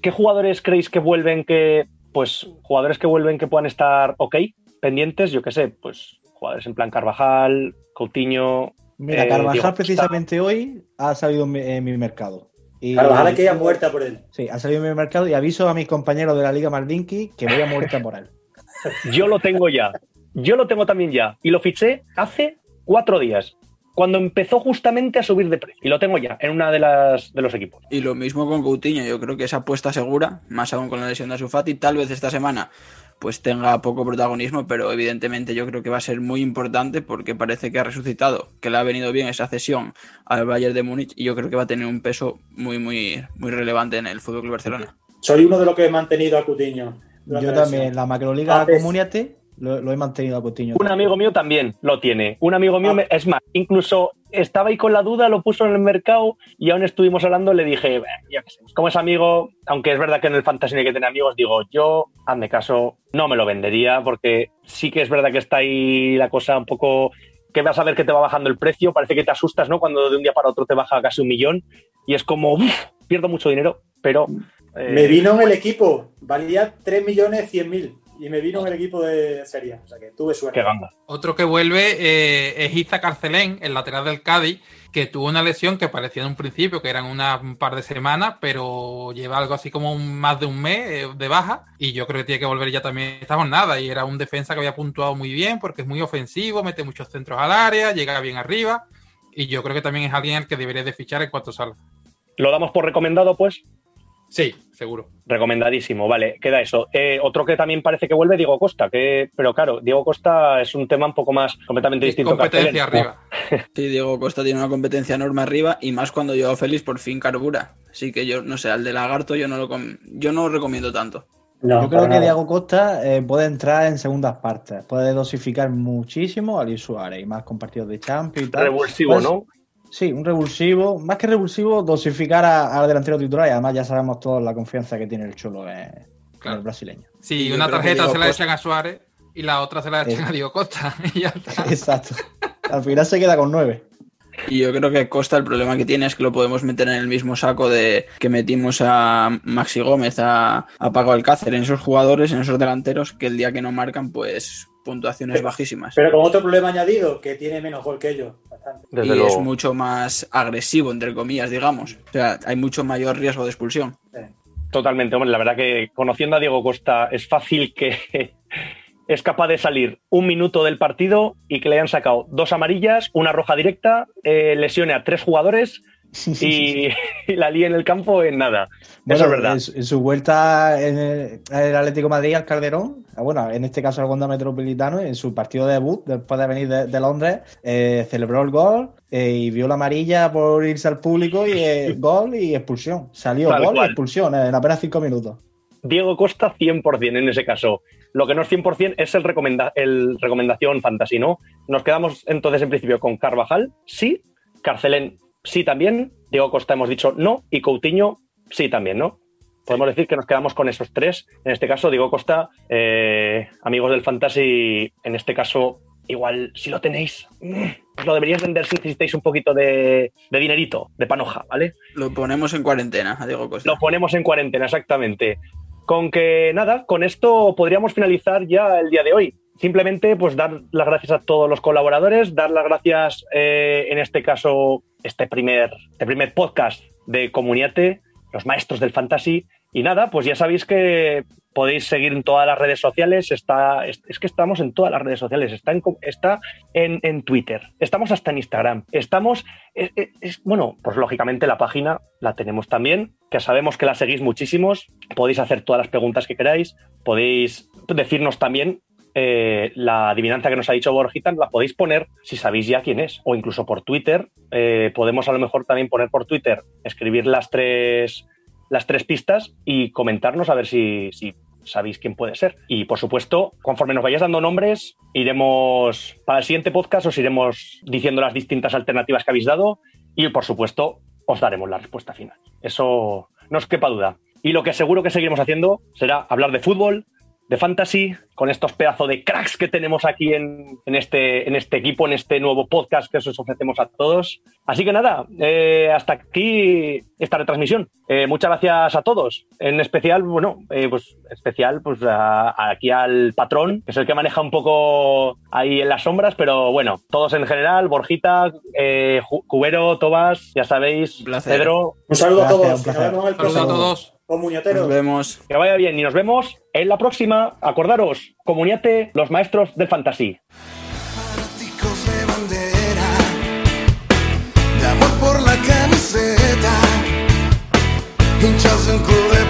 ¿Qué jugadores creéis que vuelven que, pues, jugadores que vuelven que puedan estar ok, pendientes? Yo qué sé, pues, jugadores en plan Carvajal, Coutinho. Mira, eh, Carvajal Diego precisamente hoy ha salido en mi, en mi mercado. Y- Carvajal que ya muerta por él. Sí, ha salido en mi mercado y aviso a mis compañeros de la Liga Maldinki que voy a muerta por él. Yo lo tengo ya. Yo lo tengo también ya. Y lo fiché hace cuatro días. Cuando empezó justamente a subir de precio. Y lo tengo ya en una de las de los equipos. Y lo mismo con Coutinho, yo creo que esa apuesta segura, más aún con la lesión de Ansu Fati, tal vez esta semana pues tenga poco protagonismo, pero evidentemente yo creo que va a ser muy importante porque parece que ha resucitado, que le ha venido bien esa cesión al Bayern de Múnich y yo creo que va a tener un peso muy muy muy relevante en el Fútbol Club Barcelona. Soy uno de los que he mantenido a Coutinho. Yo la también, la macroliga Comuniate lo, lo he mantenido a Coutinho. Un amigo mío también lo tiene. Un amigo mío, Ah. me- es más, incluso estaba ahí con la duda, lo puso en el mercado y aún estuvimos hablando, le dije, "Bah, yo qué sé, como es amigo, aunque es verdad que en el fantasy no hay que tener amigos, digo, yo, hazme caso, no me lo vendería porque sí que es verdad que está ahí la cosa un poco que vas a ver que te va bajando el precio, parece que te asustas, ¿no? Cuando de un día para otro te baja casi un millón y es como, "Uf, pierdo mucho dinero, pero... eh, Me vino en el equipo, valía 3.100.000 y me vino en el equipo de Serie. O sea que tuve suerte. Otro que vuelve eh, es Iza Carcelén, el lateral del Cádiz, que tuvo una lesión que parecía en un principio que eran una- un par de semanas, pero lleva algo así como un- más de un mes eh, de baja. Y yo creo que tiene que volver ya también esta jornada. Y era un defensa que había puntuado muy bien porque es muy ofensivo, mete muchos centros al área, llega bien arriba. Y yo creo que también es alguien al que debería de fichar en cuanto salga. ¿Lo damos por recomendado, pues? Sí, seguro. Recomendadísimo, vale, queda eso. Eh, otro que también parece que vuelve, Diego Costa, que, pero claro, Diego Costa es un tema un poco más completamente distinto. Competencia arriba. Sí, Diego Costa tiene una competencia enorme arriba y más cuando Joao Félix por fin carbura. Así que yo, no sé, al de Lagarto yo no lo, com- yo no lo recomiendo tanto. No, Yo creo que nada. Diego Costa eh, puede entrar en segundas partes, puede dosificar muchísimo a Luis Suárez y más con partidos de Champions y tal. Revulsivo, Pues, ¿no? Sí, un revulsivo, más que revulsivo, dosificar a- al delantero titular y además ya sabemos todos la confianza que tiene el Cholo en, Claro. el brasileño. Sí, una tarjeta se la Costa- echan a Suárez y la otra se la echan a Diego Costa. y ya está. Exacto. Al final se queda con nueve. Y yo creo que Costa el problema que tiene es que lo podemos meter en el mismo saco de que metimos a Maxi Gómez, a, a Paco Alcácer, en esos jugadores, en esos delanteros, que el día que no marcan, pues puntuaciones bajísimas. Pero con otro problema añadido, que tiene menos gol que ellos. Bastante. Desde y es mucho más agresivo, entre comillas, digamos. O sea, hay mucho mayor riesgo de expulsión. Totalmente, hombre, la verdad que conociendo a Diego Costa es fácil que es capaz de salir un minuto del partido y que le hayan sacado dos amarillas, una roja directa, eh, lesione a tres jugadores y, y la líe en el campo en nada. Eso es verdad. En, su- en su vuelta en el, Atlético de Madrid al Calderón, ah, bueno, en este caso al Wanda Metropolitano, en su partido de debut, después de venir de, de Londres, eh, celebró el gol eh, y vio la amarilla por irse al público y eh, gol y expulsión. Salió Tal gol cual. y expulsión en apenas cinco minutos. Diego Costa 100% en ese caso. Lo que no es 100% es el, recomenda el recomendación fantasy, ¿no? Nos quedamos entonces en principio con Carvajal, sí, Carcelén, sí también, Diego Costa hemos dicho no y Coutinho, sí también, ¿no? Podemos decir que nos quedamos con esos tres. En este caso, Diego Costa, eh, amigos del fantasy, en este caso, igual si lo tenéis, mm, os lo deberíais vender si necesitáis un poquito de, de dinerito, de panoja, ¿vale? Lo ponemos en cuarentena, a Diego Costa. Lo ponemos en cuarentena, exactamente. Con que nada, con esto podríamos finalizar ya el día de hoy. Simplemente, pues dar las gracias a todos los colaboradores, dar las gracias, eh, en este caso, este primer, este primer podcast de Comuniate, los maestros del fantasy. Y nada, pues ya sabéis que podéis seguir en todas las redes sociales. Está, es, que estamos en todas las redes sociales. Está en, está en, en Twitter. Estamos hasta en Instagram. Estamos, es- es- es- bueno, pues lógicamente la página la tenemos también, que sabemos que la seguís muchísimos. Podéis hacer todas las preguntas que queráis. Podéis decirnos también eh, la adivinanza que nos ha dicho Borjita, la podéis poner si sabéis ya quién es, o incluso por Twitter. Eh, podemos a lo mejor también poner por Twitter, escribir las tres, las tres pistas y comentarnos a ver si, si sabéis quién puede ser. Y por supuesto, conforme nos vayáis dando nombres, iremos para el siguiente podcast, os iremos diciendo las distintas alternativas que habéis dado y por supuesto os daremos la respuesta final. Eso no os quepa duda. Y lo que seguro que seguiremos haciendo será hablar de fútbol, de fantasy, con estos pedazos de cracks que tenemos aquí en, en este, en este equipo, en este nuevo podcast que os ofrecemos a todos. Así que nada, eh, hasta aquí esta retransmisión. Eh, muchas gracias a todos. En especial, bueno, eh, pues especial pues a- a- aquí al patrón, que es el que maneja un poco ahí en las sombras, pero bueno, todos en general, Borjita, eh, Cubero, Tobas, ya sabéis, Un. Pedro, Un saludo Gracias, a todos. un Saludos a todos. Con muñeteros. Nos vemos. que vaya bien y nos vemos en la próxima. Acordaros, comuniate los maestros del fantasy. fanáticos de bandera, de amor por la camiseta, hinchas en club